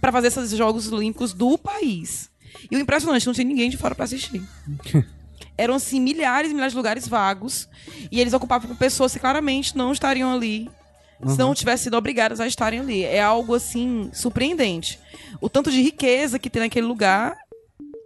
pra fazer esses Jogos Olímpicos do país. E o impressionante, não tinha ninguém de fora pra assistir. *laughs* Eram, assim, milhares e milhares de lugares vagos, e eles ocupavam com pessoas que claramente não estariam ali se não tivessem sido obrigadas a estarem ali. É algo, assim, surpreendente. O tanto de riqueza que tem naquele lugar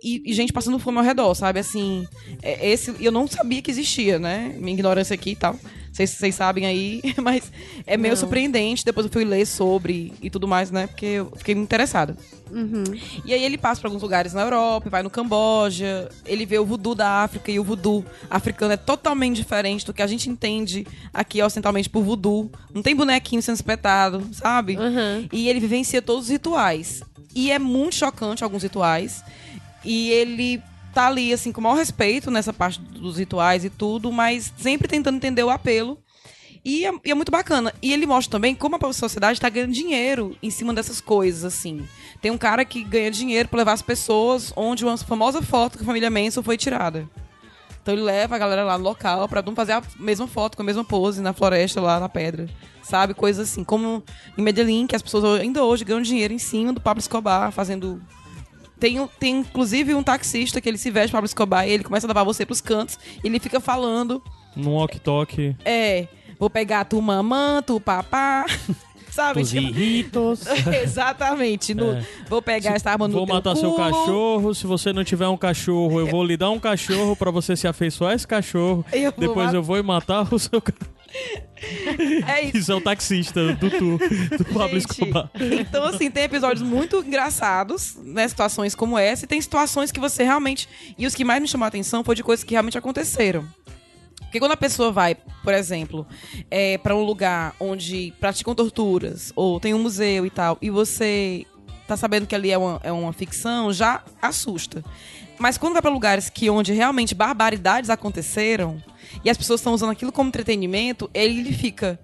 e, e gente passando fome ao redor, sabe? Assim, é, esse eu não sabia que existia, né? Minha ignorância aqui e tal. Vocês vocês sabem aí, *laughs* mas é meio Não. surpreendente. Depois eu fui ler sobre e tudo mais, né? Porque eu fiquei muito interessada. Uhum. E aí ele passa para alguns lugares na Europa, vai no Camboja, ele vê o voodoo da África e o voodoo africano é totalmente diferente do que a gente entende aqui ocidentalmente por voodoo. Não tem bonequinho sendo espetado, sabe? Uhum. E ele vivencia todos os rituais. E é muito chocante alguns rituais. E ele tá ali, assim, com o maior respeito nessa parte dos rituais e tudo, mas sempre tentando entender o apelo. E é, e é muito bacana. E ele mostra também como a sociedade tá ganhando dinheiro em cima dessas coisas, assim. Tem um cara que ganha dinheiro pra levar as pessoas onde uma famosa foto que a família Manson foi tirada. Então ele leva a galera lá no local pra não fazer a mesma foto com a mesma pose na floresta lá na pedra. Sabe? Coisas assim. Como em Medellín, que as pessoas ainda hoje ganham dinheiro em cima do Pablo Escobar, fazendo. Tem, tem inclusive um taxista que ele se veste Pablo Escobar e ele começa a levar você pros cantos. E ele fica falando. Num walk-talk. É, vou pegar tu mamã, tu papá. *laughs* Sabe? Os Tipo, irritos. *laughs* Exatamente. no- É. Vou pegar essa arma no Vou matar seu culo. cachorro. Se você não tiver um cachorro, eu vou lhe dar um cachorro pra você se afeiçoar a esse cachorro. Eu vou Depois mat- eu vou e matar o seu cachorro. É isso. Isso é o taxista do tour do *laughs* Pablo Gente, Escobar. Então, assim, tem episódios muito engraçados, né? Situações como essa, e tem situações que você realmente. E os que mais me chamou a atenção foi de coisas que realmente aconteceram. Porque quando a pessoa vai, por exemplo, é, para um lugar onde praticam torturas, ou tem um museu e tal, e você tá sabendo que ali é uma, é uma ficção, já assusta. Mas quando vai para lugares que onde realmente barbaridades aconteceram, e as pessoas estão usando aquilo como entretenimento, ele fica.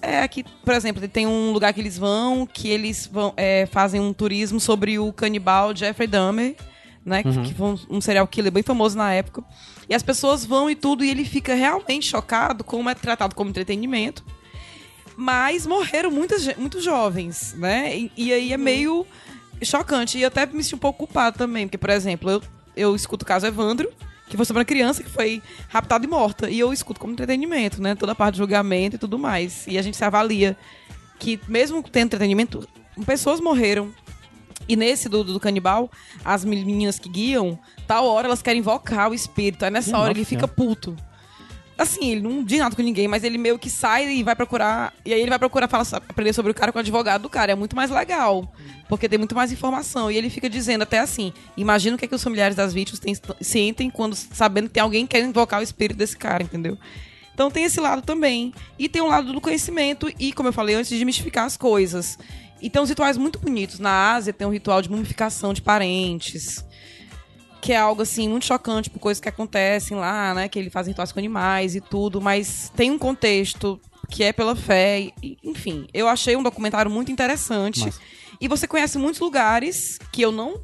É, aqui, por exemplo, tem um lugar que eles vão, que eles vão, é, fazem um turismo sobre o canibal Jeffrey Dahmer, né? que- Que foi um, serial killer bem famoso na época. E as pessoas vão e tudo, e ele fica realmente chocado como é tratado como entretenimento. Mas morreram muitas, muitos jovens, né? E, e aí é meio chocante. E eu até me senti um pouco culpado também, porque, por exemplo, eu, eu escuto o caso Evandro, que foi sobre uma criança que foi raptada e morta. E eu escuto como entretenimento, né? Toda a parte de julgamento e tudo mais. E a gente se avalia que, mesmo tendo entretenimento, pessoas morreram. E nesse do, do canibal, as meninas que guiam, tal hora elas querem invocar o espírito. Aí nessa Nossa hora ele fica puto. Assim, ele não diz nada com ninguém, mas ele meio que sai e vai procurar. E aí ele vai procurar falar, aprender sobre o cara com o advogado do cara. É muito mais legal. Porque tem muito mais informação. E ele fica dizendo até assim: imagina o que, é que os familiares das vítimas têm- sentem quando sabendo que tem alguém que quer invocar o espírito desse cara, entendeu? Então tem esse lado também. E tem um lado do conhecimento e, como eu falei antes, de mistificar as coisas. E tem uns rituais muito bonitos. Na Ásia tem um ritual de mumificação de parentes. Que é algo, assim, muito chocante por coisas que acontecem lá, né? Que ele faz rituais com animais e tudo. Mas tem um contexto que é pela fé. e- enfim, eu achei um documentário muito interessante. Massa. E você conhece muitos lugares que eu não...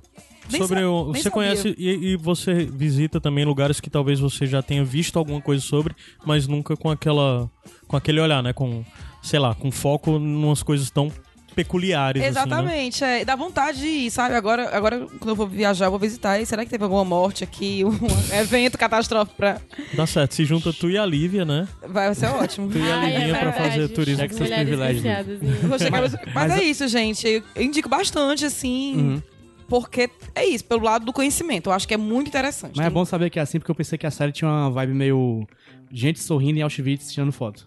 nem sobre o, você sabia. conhece e, e você visita também lugares que talvez você já tenha visto alguma coisa sobre, mas nunca com aquela com aquele olhar, né, com sei lá, com foco em umas coisas tão peculiares assim, né? Exatamente, é, dá vontade de ir, sabe? Agora, agora, quando eu vou viajar, eu vou visitar. E será que teve alguma morte aqui? *laughs* Um evento catastrófico pra. Dá certo, se junta tu e a Lívia, né? Vai ser ótimo. Tu e a Ai, é pra fazer turismo. Cheque seus privilégios, *laughs* mas, mas é isso, gente. Eu, indico bastante, assim. Uhum. Porque é isso, pelo lado do conhecimento. Eu acho que é muito interessante. Mas é bom saber que é assim, porque eu pensei que a série tinha uma vibe meio. Gente sorrindo em Auschwitz tirando foto.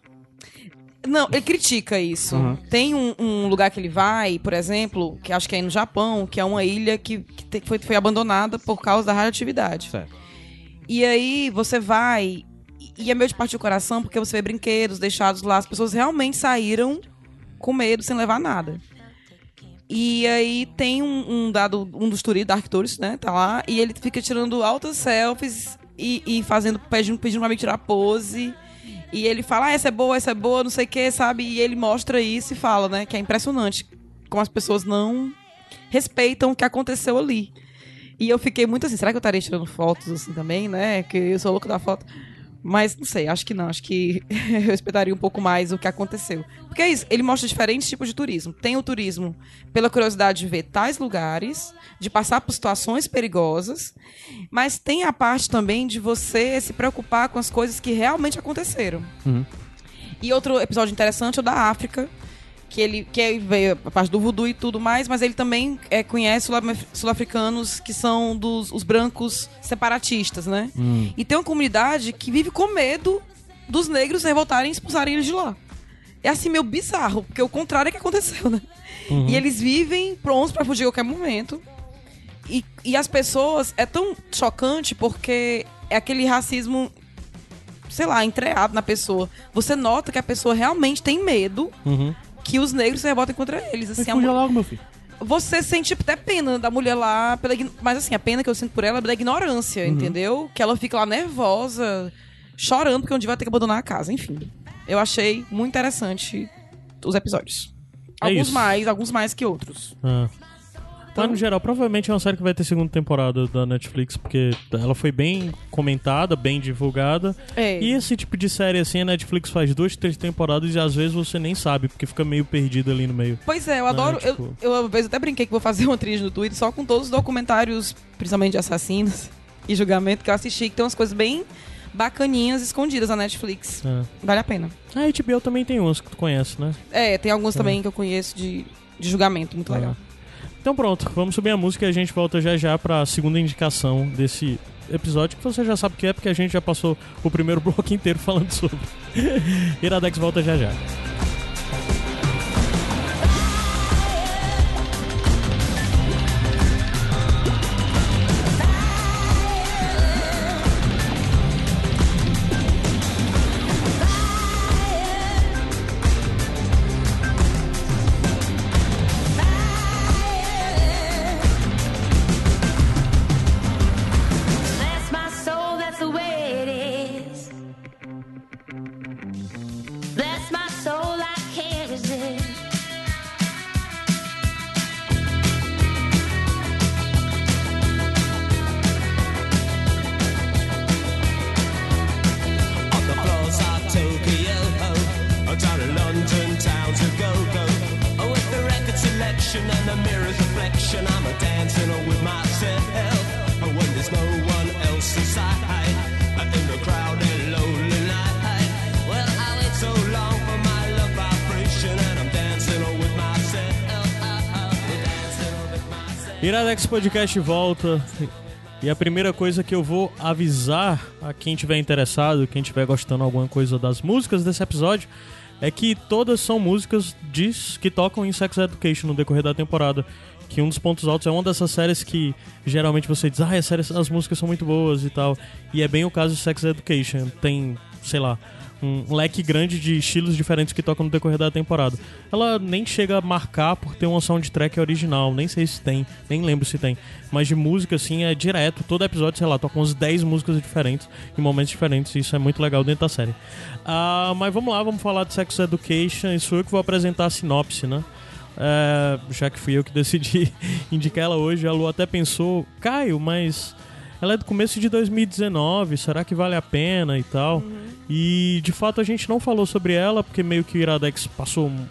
Não, ele critica isso. Uhum. Tem um, um lugar que ele vai, por exemplo, que acho que é no Japão, que é uma ilha que, que foi, foi abandonada por causa da radioatividade. Certo. E aí você vai. e- E é meio de partir o coração, porque você vê brinquedos deixados lá. As pessoas realmente saíram com medo, sem levar nada. E aí tem um, um dado, um dos turistas, Dark Tourist, né? Tá lá. E ele fica tirando altas selfies e, e fazendo, pedindo, pedindo pra mim tirar pose. E ele fala, ah, essa é boa, essa é boa, não sei o que, sabe? E ele mostra isso e fala, né? Que é impressionante como as pessoas não respeitam o que aconteceu ali. E eu fiquei muito assim, será que eu estaria tirando fotos assim também, né? Que eu sou louco da foto. Mas não sei, acho que não. Acho que *laughs* eu respeitaria um pouco mais o que aconteceu. Porque é isso, ele mostra diferentes tipos de turismo. Tem o turismo pela curiosidade de ver tais lugares, de passar por situações perigosas, mas tem a parte também de você se preocupar com as coisas que realmente aconteceram. Uhum. E outro episódio interessante é o da África, que ele que veio a parte do voodoo e tudo mais, mas ele também é, conhece sul- sul-africanos que são dos os brancos separatistas, né? Hum. E tem uma comunidade que vive com medo dos negros revoltarem e expulsarem eles de lá. É assim, meio bizarro, porque o contrário é que aconteceu, né? E eles vivem prontos pra fugir a qualquer momento. E, e as pessoas. É tão chocante porque é aquele racismo, sei lá, entreado na pessoa. Você nota que a pessoa realmente tem medo Uhum. Que os negros se revoltem contra eles. Assim, a fuja mu- logo, meu filho. você sente até pena da mulher lá, pela mas assim, a pena que eu sinto por ela é da ignorância, entendeu? Que ela fica lá nervosa, chorando porque um dia vai ter que abandonar a casa. Enfim, eu achei muito interessante os episódios. É alguns isso. mais, alguns mais que outros. Ah. Então- Mas no geral, provavelmente é uma série que vai ter segunda temporada da Netflix, porque ela foi bem comentada, bem divulgada. É. E esse tipo de série assim, a Netflix faz duas, três temporadas e às vezes você nem sabe, porque fica meio perdido ali no meio. Pois é, eu adoro. É, tipo- eu, eu, uma vez até brinquei que vou fazer uma trilha no Twitter só com todos os documentários, principalmente de assassinos *laughs* e julgamento, que eu assisti, que tem umas coisas bem bacaninhas escondidas na Netflix. É. Vale a pena. A HBO também tem uns que tu conhece, né? É, tem alguns também que eu conheço de, de julgamento, muito legal. Então pronto, vamos subir a música e a gente volta já já pra segunda indicação desse episódio, que você já sabe o que é, porque a gente já passou o primeiro *laughs* bloco inteiro falando sobre. *laughs* Iradex volta já já. Iradex Podcast volta. E a primeira coisa que eu vou avisar a quem tiver interessado, quem tiver gostando alguma coisa das músicas desse episódio, é que todas são músicas que tocam em Sex Education no decorrer da temporada. Que um dos pontos altos é uma dessas séries que geralmente você diz, ah, as, séries, as músicas são muito boas e tal. E é bem o caso de Sex Education. Tem sei lá, um leque grande de estilos diferentes que tocam no decorrer da temporada. Ela nem chega a marcar por ter uma soundtrack original, nem sei se tem, nem lembro se tem. Mas de música, assim, é direto. Todo episódio, sei lá, toca uns 10 músicas diferentes, em momentos diferentes. Isso é muito legal dentro da série. Ah, mas vamos lá, vamos falar de Sex Education. Isso eu que vou apresentar a sinopse, né? É, já que fui eu que decidi *laughs* indicar ela hoje, a Lu até pensou, Caio, mas ela é do começo de 2019, será que vale a pena e tal? E de fato a gente não falou sobre ela, porque meio que o Iradex passou. um-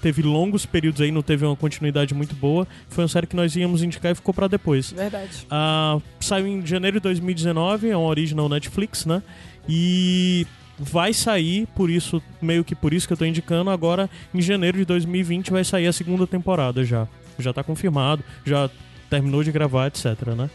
Teve longos períodos aí, não teve uma continuidade muito boa. Foi uma série que nós íamos indicar e ficou pra depois. Verdade. Ah, saiu em janeiro de 2019, é uma original Netflix, né? E vai sair, por isso, meio que por isso que eu tô indicando, agora em janeiro de 2020 vai sair a segunda temporada já. Já tá confirmado, já terminou de gravar, etc, né?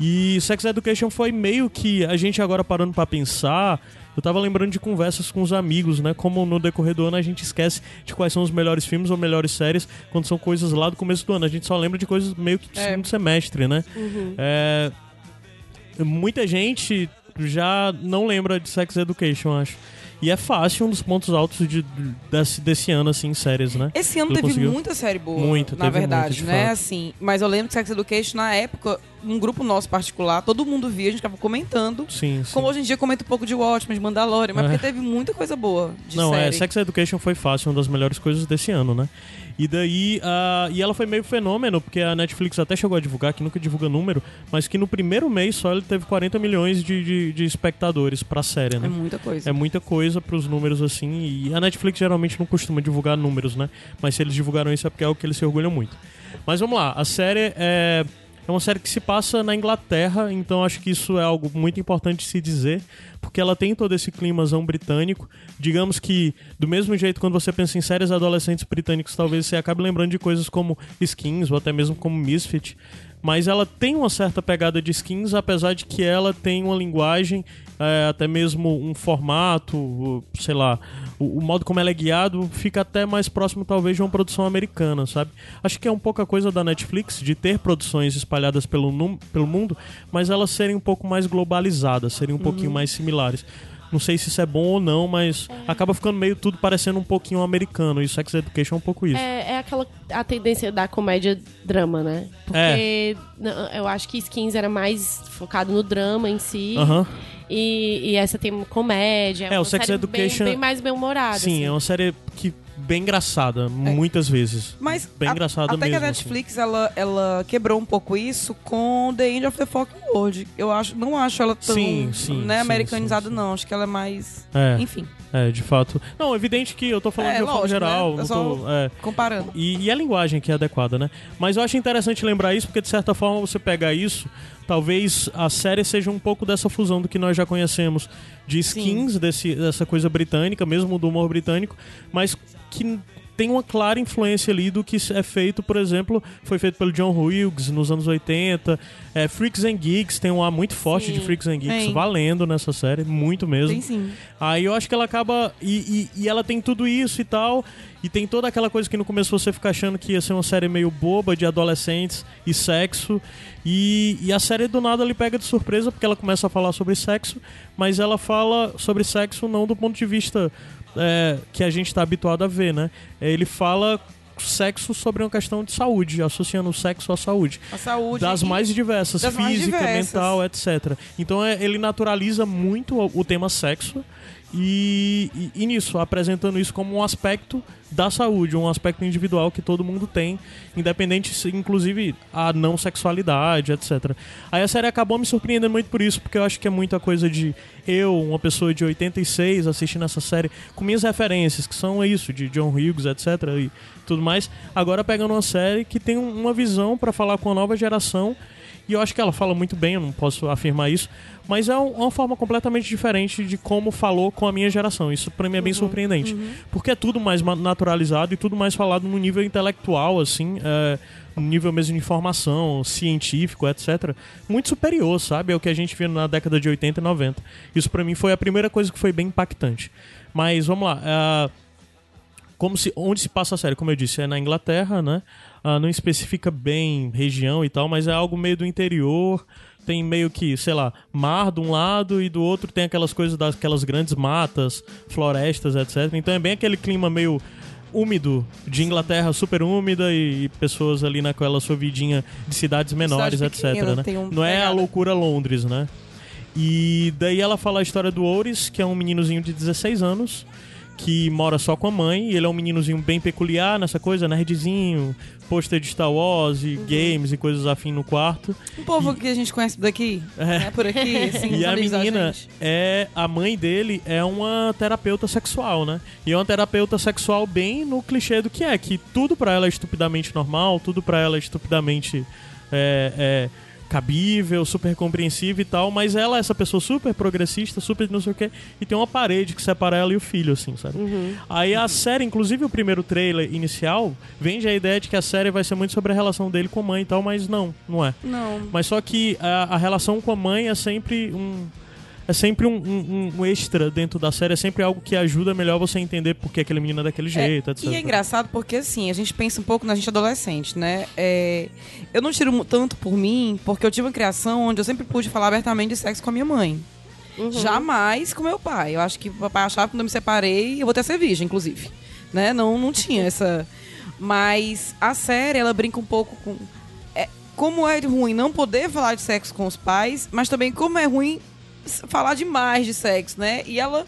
E Sex Education foi meio que a gente agora parando pra pensar, eu tava lembrando de conversas com os amigos, né? Como no decorrer do ano a gente esquece de quais são os melhores filmes ou melhores séries quando são coisas lá do começo do ano. A gente só lembra de coisas meio que do É. segundo semestre, né? É, muita gente já não lembra de Sex Education, acho. E é fácil um dos pontos altos de, desse, desse ano, assim, em séries, né? Esse ano Ele teve conseguiu? muita série boa, Muito, na teve verdade, né? fato. Assim, mas eu lembro que Sex Education, na época, um grupo nosso particular, todo mundo via, a gente tava comentando. Sim, sim. Como hoje em dia comenta um pouco de Watchmen, de Mandalorian, mas É. porque teve muita coisa boa de Não, série. é, Sex Education foi fácil, uma das melhores coisas desse ano, né? E daí, ah, e ela foi meio fenômeno, porque a Netflix até chegou a divulgar, que nunca divulga número, mas que no primeiro mês só ele teve 40 milhões de, de, de espectadores pra série, né? É muita coisa. É muita coisa pros números assim. E a Netflix geralmente não costuma divulgar números, né? Mas se eles divulgaram isso é porque é o que eles se orgulham muito. Mas vamos lá, a série é. É uma série que se passa na Inglaterra, então acho que isso é algo muito importante se dizer, porque ela tem todo esse climazão britânico. Digamos que, do mesmo jeito, quando você pensa em séries adolescentes britânicos, talvez você acabe lembrando de coisas como Skins ou até mesmo como Misfit. Mas ela tem uma certa pegada de skins, apesar de que ela tem uma linguagem, é, até mesmo um formato, sei lá, o, o modo como ela é guiado fica até mais próximo, talvez, de uma produção americana, sabe? Acho que é um pouco a coisa da Netflix, de ter produções espalhadas pelo, pelo mundo, mas elas serem um pouco mais globalizadas, serem um pouquinho mais similares. Não sei se isso é bom ou não, mas acaba ficando meio tudo parecendo um pouquinho americano. E Sex Education é um pouco isso. É, é aquela a tendência da comédia drama, né? Porque n- eu acho que Skins era mais focado no drama em si. Aham. E, e essa tem comédia. É, o uma Sex Education- Bem, bem mais bem-humorada. Sim, assim. é uma série que bem engraçada, muitas vezes. Mas bem a- engraçada até mesmo. que a assim. Netflix ela, ela quebrou um pouco isso com The End of the Fucking World. Eu acho, não acho ela tão Sim, sim, né, sim, americanizada, não. Acho que ela é mais. É. Enfim, É, de fato. Não, é evidente que eu tô falando É, de uma forma lógico, geral. né? tô- é. comparando. E, e a linguagem que é adequada, né? Mas eu acho interessante lembrar isso, porque de certa forma você pegar isso, talvez a série seja um pouco dessa fusão do que nós já conhecemos de skins, desse, dessa coisa britânica, mesmo do humor britânico, mas que tem uma clara influência ali do que é feito, por exemplo, foi feito pelo John Hughes nos anos 80. É, Freaks and Geeks tem um ar muito forte Sim. de Freaks and Geeks Tem. valendo nessa série, muito mesmo. Tem sim. Aí eu acho que ela acaba. E, e- e ela tem tudo isso e tal. E tem toda aquela coisa que no começo você fica achando que ia ser uma série meio boba de adolescentes e sexo. E, e a série do nada lhe pega de surpresa porque ela começa a falar sobre sexo, mas ela fala sobre sexo não do ponto de vista é, que a gente está habituado a ver, né? Ele fala sexo sobre uma questão de saúde, associando o sexo à saúde A saúde. das mais diversas, das mais física, diversas. mental, etc. Então é, ele naturaliza muito o, o tema sexo e, e- e nisso, apresentando isso como um aspecto da saúde, um aspecto individual que todo mundo tem, independente, inclusive, a não sexualidade, etc. Aí a série acabou me surpreendendo muito por isso, porque eu acho que é muita coisa de eu, uma pessoa de 86, assistindo essa série, com minhas referências, que são isso, de John Hughes, etc. e tudo mais, agora pegando uma série que tem um- uma visão para falar com a nova geração e eu acho que ela fala muito bem, eu não posso afirmar isso, mas é um- uma forma completamente diferente de como falou com a minha geração. Isso pra mim é bem surpreendente, porque é tudo mais ma- naturalizado e tudo mais falado no nível intelectual, assim, é, no nível mesmo de informação, científico, etc. Muito superior, sabe, ao que a gente via na década de 80 e 90. Isso pra mim foi a primeira coisa que foi bem impactante. Mas vamos lá. é, como se onde se passa a série, como eu disse, é na Inglaterra, né? Ah, não especifica bem região e tal, mas é algo meio do interior, tem meio que, sei lá, mar de um lado e do outro tem aquelas coisas daquelas grandes matas, florestas, etc. Então é bem aquele clima meio úmido de Inglaterra, super úmida e, e pessoas ali naquela sua vidinha de cidades menores, Cidade etc, né? um Não é a loucura Londres, né? E daí ela fala a história do Ouris, que é um meninozinho de 16 anos, que mora só com a mãe, e ele é um meninozinho bem peculiar nessa coisa, nerdzinho, pôster de Star Wars Uhum. e games e coisas afim no quarto. Um povo que a gente conhece daqui, né? Por aqui, *laughs* assim, E a menina gente. é. A mãe dele é uma terapeuta sexual, né? E é uma terapeuta sexual bem no clichê do que é, que tudo pra ela é estupidamente normal, tudo pra ela é estupidamente. É, é, cabível, super compreensível e tal, mas ela é essa pessoa super progressista, super não sei o quê, e tem uma parede que separa ela e o filho, assim, sabe? Aí a série, inclusive o primeiro trailer inicial, vende a ideia de que a série vai ser muito sobre a relação dele com a mãe e tal, mas não, não é. Não. Mas só que a, a relação com a mãe é sempre um. É sempre um, um- um extra dentro da série, é sempre algo que ajuda melhor você a entender por que aquele menino é daquele jeito, É, etc. E é engraçado porque, assim, a gente pensa um pouco na gente adolescente, né? É, eu não tiro tanto por mim, porque eu tive uma criação onde eu sempre pude falar abertamente de sexo com a minha mãe. Jamais com meu pai. Eu aque que o papai achava que quando eu me separei, eu vou ter ser virgem, inclusive. Né? Não, não tinha essa... Mas a série, ela brinca um pouco com... é, como é ruim não poder falar de sexo com os pais, mas também como é ruim falar demais de sexo, né? E ela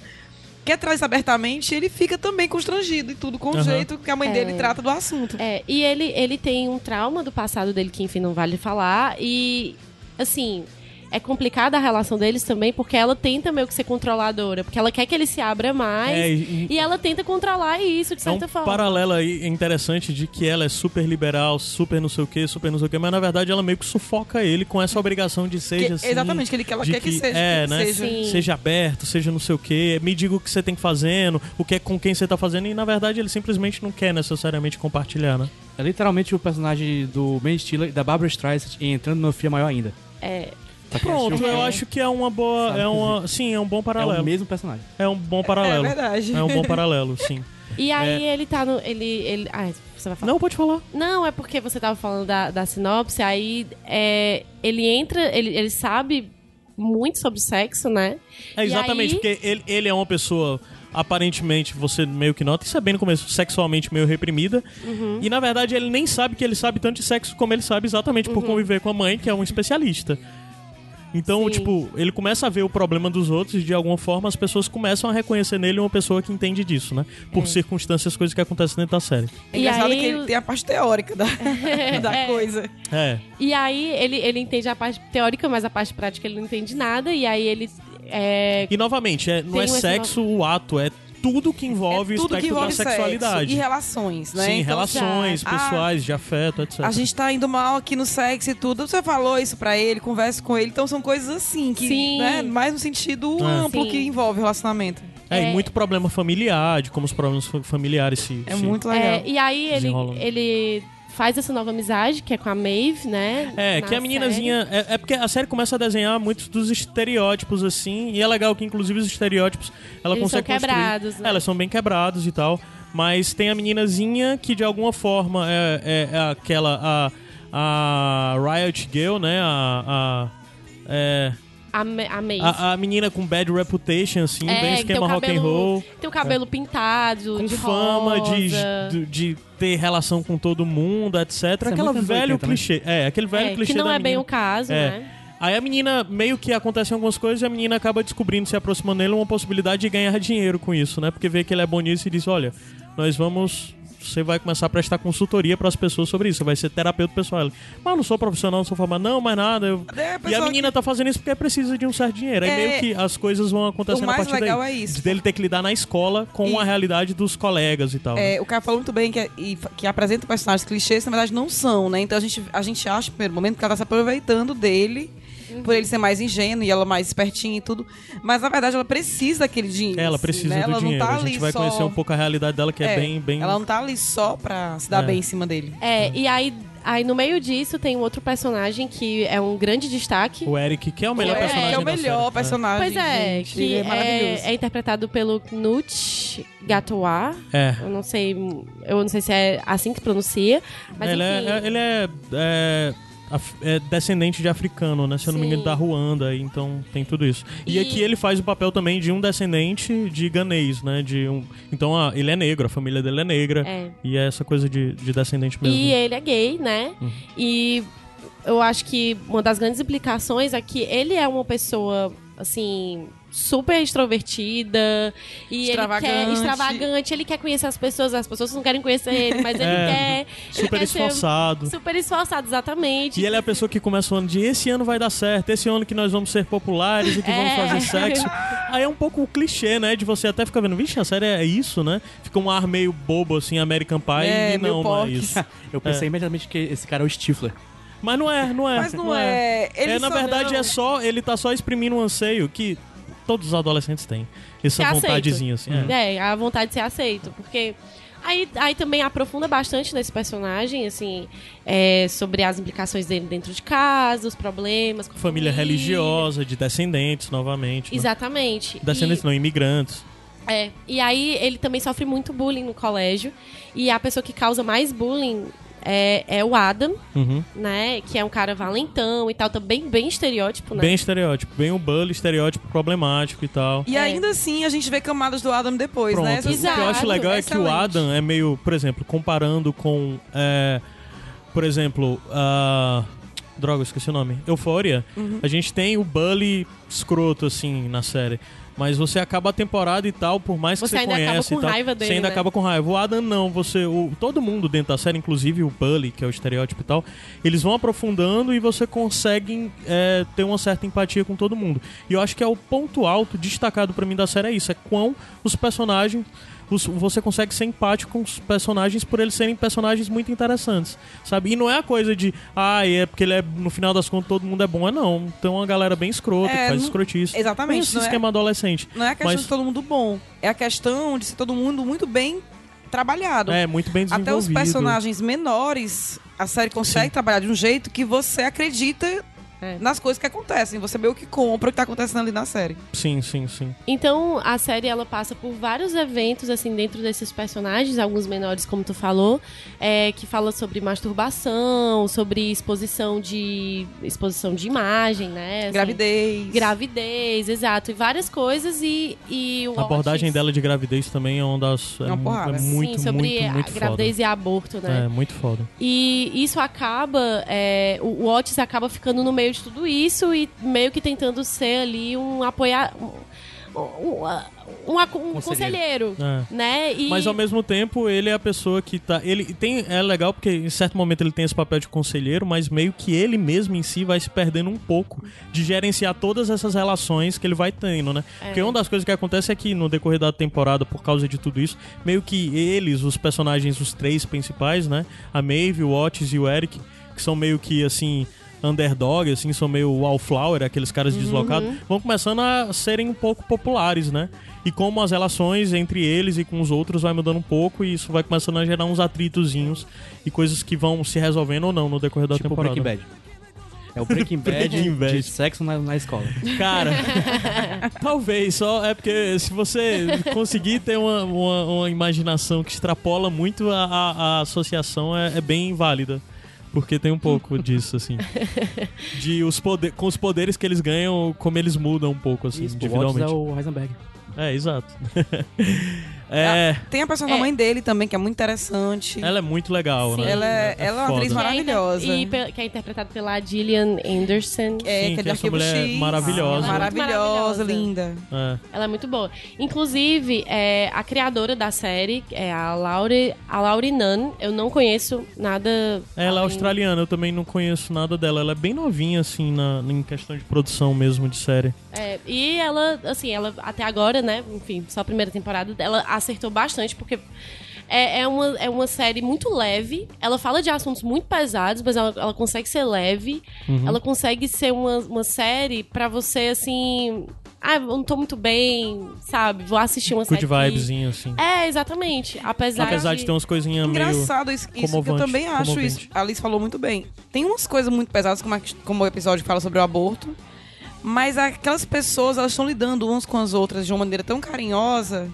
quer trazer abertamente, ele fica também constrangido e tudo com o Aham. jeito que a mãe dele trata do assunto. É, e ele, ele tem um trauma do passado dele que, enfim, não vale falar. E, assim, é complicada a relação deles também, porque ela tenta meio que ser controladora. Porque ela quer que ele se abra mais. É, e, e- ela tenta controlar isso, de É um certa forma. paralelo aí interessante de que ela é super liberal, super não sei o que, super não sei o que, mas na verdade ela meio que sufoca ele com essa obrigação de seja Que- assim. exatamente, que ele- que ela quer que seja, É, que né? seja. Sim. Seja aberto, seja não sei o que, me diga o que você tem que fazendo, o que é com quem você tá fazendo, e na verdade ele simplesmente não quer necessariamente compartilhar, né? É literalmente o personagem do Ben Stiller e da Barbara Streisand entrando no filme maior ainda. É, Quem Pronto, eu acho que é uma boa. É uma, sim, é um bom É paralelo. o mesmo personagem. É um bom paralelo. É verdade. É um bom *laughs* paralelo, sim. E aí ele tá no. Ele, ele, ah, você vai falar. Não, pode falar. Não, é porque você tava falando da, da sinopse, aí é, ele entra, ele, ele sabe muito sobre sexo, né? É exatamente, aí- porque ele, ele é uma pessoa, aparentemente, você meio que nota, isso é bem no começo, sexualmente meio reprimida. Uhum. E na verdade ele nem sabe que ele sabe tanto de sexo como ele sabe exatamente por conviver com a mãe, que é um especialista. Então, Sim. tipo, ele começa a ver o problema dos outros e de alguma forma as pessoas começam a reconhecer nele uma pessoa que entende disso, né? Por circunstâncias, coisas que acontecem dentro da série. É E engraçado aí que ele tem a parte teórica da, *laughs* da É. coisa. É. E aí ele, ele entende a parte teórica, mas a parte prática ele não entende nada, e aí ele. É, E novamente, é, não Tem é sexo o ato, é tudo que envolve é o tudo que espectro envolve da sexualidade. sexo e relações, né? Sim, Então, relações ah, pessoais, de afeto, etc. A gente tá indo mal aqui no sexo e tudo. Você falou isso pra ele, conversa com ele. Então são coisas assim, que, Sim. né? Mais no sentido É. amplo Sim. que envolve o relacionamento. É, e É. muito problema familiar, de como os problemas fa- familiares se. É se- muito legal. é, e aí ele, ele faz essa nova amizade, que é com a Maeve, né? É, que a meninazinha. É, é porque a série começa a desenhar muitos dos estereótipos, assim. E é legal que, inclusive, os estereótipos ela Eles consegue são quebrados, né? É, Elas são bem quebrados e tal. Mas tem a meninazinha que, de alguma forma, é, é- é aquela. A, a Riot Girl, né? A. a é, A, Ma- a a, a menina com bad reputation, assim, É, bem que tem o esquema rock and cabelo- roll. Tem o cabelo pintado, Com de fama de, rosa. de, de ter relação com todo mundo, etc. é Aquela velho 80, clichê. É, aquele velho É, clichê que não da é bem menina. o caso, É. né? Aí a menina, meio que acontecem algumas coisas e a menina acaba descobrindo, se aproximando dele, uma possibilidade de ganhar dinheiro com isso, né? Porque vê que ele é bom nisso e diz: olha, nós vamos. Você vai começar a prestar consultoria para as pessoas sobre isso. Você vai ser terapeuta pessoal. Mas eu não sou profissional, não sou formado. Não, mas nada. eu-" É, E a menina tá fazendo isso porque precisa de um certo dinheiro. Aí É, meio que as coisas vão acontecendo mais a partir legal daí. é isso. De dele ter que lidar na escola com E- a realidade dos colegas e tal. né? É, o cara falou muito bem que, é- e que apresenta personagens clichês, na verdade não são, né? Então a gente, a gente acha, no primeiro momento, que ela tá se aproveitando dele, por ele ser mais ingênuo e ela mais espertinha e tudo. Mas na verdade ela precisa daquele dinheiro. Ela assim, precisa né? do ela dinheiro. Não tá a gente vai só... conhecer um pouco a realidade dela, que é, bem, bem. Ela não tá ali só pra se dar É. bem em cima dele. É, e aí, aí no meio disso tem um outro personagem que é um grande destaque. O Eric, que é o melhor é, personagem. que é o melhor série. personagem. Pois é, gente, que é é, maravilhoso. é interpretado pelo Knut Gatois. É. Eu não sei, eu não sei se é assim que pronuncia, mas ele, enfim. é, ele é, é, descendente de africano, né? Se eu não me engano, da Ruanda, então tem tudo isso. E, E- aqui ele faz o papel também de um descendente de ganês, né? De um... Então ah, ele é negro, a família dele é negra. É. E é essa coisa de, de descendente mesmo. E ele é gay, né? Uhum. E eu acho que uma das grandes implicações é que ele é uma pessoa, assim, super extrovertida e ele Extravagante. quer extravagante, ele quer conhecer as pessoas, as pessoas não querem conhecer ele, mas ele *laughs* É, quer ele Super quer ser esforçado. Super esforçado, exatamente. E ele é a pessoa que começa o ano de esse ano vai dar certo, esse ano que nós vamos ser populares e que vamos É. fazer sexo. *laughs* Aí é um pouco o clichê, né? De você até ficar vendo, vixe, a série é isso, né? Fica um ar meio bobo, assim, American Pie, É, e não, mas... *laughs* Eu pensei imediatamente que esse cara é o Stifler. Mas não é, não é. Mas não é. Ele É, na verdade, não- é só. Ele tá só exprimindo um anseio que todos os adolescentes têm. Essa Ser aceito. vontadezinha, assim. É. É, a vontade de ser aceito. Porque aí, aí também aprofunda bastante nesse personagem, assim, é, sobre as implicações dele dentro de casa, os problemas com a Família religiosa, de descendentes, novamente. né? Exatamente. Descendentes E- não, imigrantes. É, e aí ele também sofre muito bullying no colégio. E a pessoa que causa mais bullying é, é o Adam, Uhum. né? Que é um cara valentão e tal, também bem estereótipo, né? Bem estereótipo. Bem o bully, estereótipo problemático e tal. E É. ainda assim a gente vê camadas do Adam depois, Pronto. né? O Essas- que eu acho Exato, legal é que o excelente. Adam é meio, por exemplo, comparando com. é, por exemplo, a. Droga, esqueci o nome. Euphoria. Uhum. A gente tem o Bully escroto, assim, na série. Mas você acaba a temporada e tal, por mais que Você você, ainda acaba conhece com e tal, raiva dele, você ainda né? acaba com raiva. O Adam não, você, o, todo mundo dentro da série, inclusive o Bully, que é o estereótipo e tal, eles vão aprofundando e você consegue é, ter uma certa empatia com todo mundo. E eu acho que é o ponto alto destacado pra mim da série é isso, é quão os personagens você consegue ser empático com os personagens por eles serem personagens muito interessantes, sabe? E não é a coisa de, ah, é porque ele é, no final das contas, todo mundo é bom. É não. Tem uma galera bem escrota, É, que faz não- escrotice. Exatamente, Bem esse não é- esquema adolescente. Não é a questão Mas- de todo mundo bom. É a questão de ser todo mundo muito bem trabalhado. É, muito bem desenvolvido. Até os personagens menores, a série consegue Sim. trabalhar de um jeito que você acredita É. nas coisas que acontecem. Você meio que compra o que tá acontecendo ali na série. Sim, sim, sim. Então, a série ela passa por vários eventos assim dentro desses personagens, alguns menores, como tu falou, é, que fala sobre masturbação, sobre exposição de exposição de imagem, né? assim, Gravidez. Gravidez, exato, e várias coisas e, e o A abordagem Otis- dela de gravidez também é uma das. É, Uma mu- porrada. é muito, Sim, sobre muito, muito a gravidez e aborto, foda. né? É, muito foda. E isso acaba, é, o, o Otis acaba ficando no meio de tudo isso e meio que tentando ser ali um apoiar, um, um, um, um conselheiro, É. né? E, Mas ao mesmo tempo, ele é a pessoa que tá. Ele tem. É legal porque em certo momento ele tem esse papel de conselheiro, mas meio que ele mesmo em si vai se perdendo um pouco de gerenciar todas essas relações que ele vai tendo, né? É. Porque uma das coisas que acontece é que no decorrer da temporada, por causa de tudo isso, meio que eles, os personagens, os três principais, né? A Maeve, o Otis e o Eric, que são meio que assim. Underdog, assim, são meio wallflower, aqueles caras deslocados, vão começando a serem um pouco populares, né? E como as relações entre eles e com os outros vai mudando um pouco, e isso vai começando a gerar uns atritozinhos e coisas que vão se resolvendo ou não no decorrer da tipo temporada. Breaking Bad. É o Breaking Bad, *laughs* Breaking Bad. de sexo na, na escola. Cara, *laughs* talvez, só é porque se você conseguir ter uma, uma, uma imaginação que extrapola muito a, a- a associação, é, é bem válida. Porque tem um pouco disso, assim. *laughs* De os poder, com os poderes que eles ganham, como eles mudam um pouco, assim, Isso, o é individualmente. o Heisenberg. É, exato. *laughs* é, Tem a personagem da É. mãe dele também, que é muito interessante. ela é muito legal, Sim. né? Ela é- ela é uma atriz é inter- maravilhosa. E pe- que é interpretada pela Gillian Anderson. É, Sim, que é que de essa Arquivo mulher X. maravilhosa. É Maravilhosa, maravilhosa. linda. É. Ela é muito boa. Inclusive, é, a criadora da série é a Laure, a Laure Nunn. Eu não conheço nada. Ela é australiana, eu também não conheço nada dela. Ela é bem novinha, assim, na, em questão de produção mesmo de série. É, e ela, assim, ela até agora, né? Enfim, só a primeira temporada, ela acertou bastante, porque é, é, uma, é uma série muito leve. Ela fala de assuntos muito pesados, mas ela, ela consegue ser leve. Uhum. Ela consegue ser uma, uma série pra você, assim. Ah, eu não tô muito bem, sabe? Vou assistir uma Good série. que- vibezinho, assim. É, exatamente. Apesar, Apesar de ter umas coisinhas meio... Engraçado isso, isso que eu também acho comovente. isso. A Alice falou muito bem. Tem umas coisas muito pesadas, como, a- como o episódio que fala sobre o aborto. Mas aquelas pessoas, elas estão lidando umas com as outras de uma maneira tão carinhosa,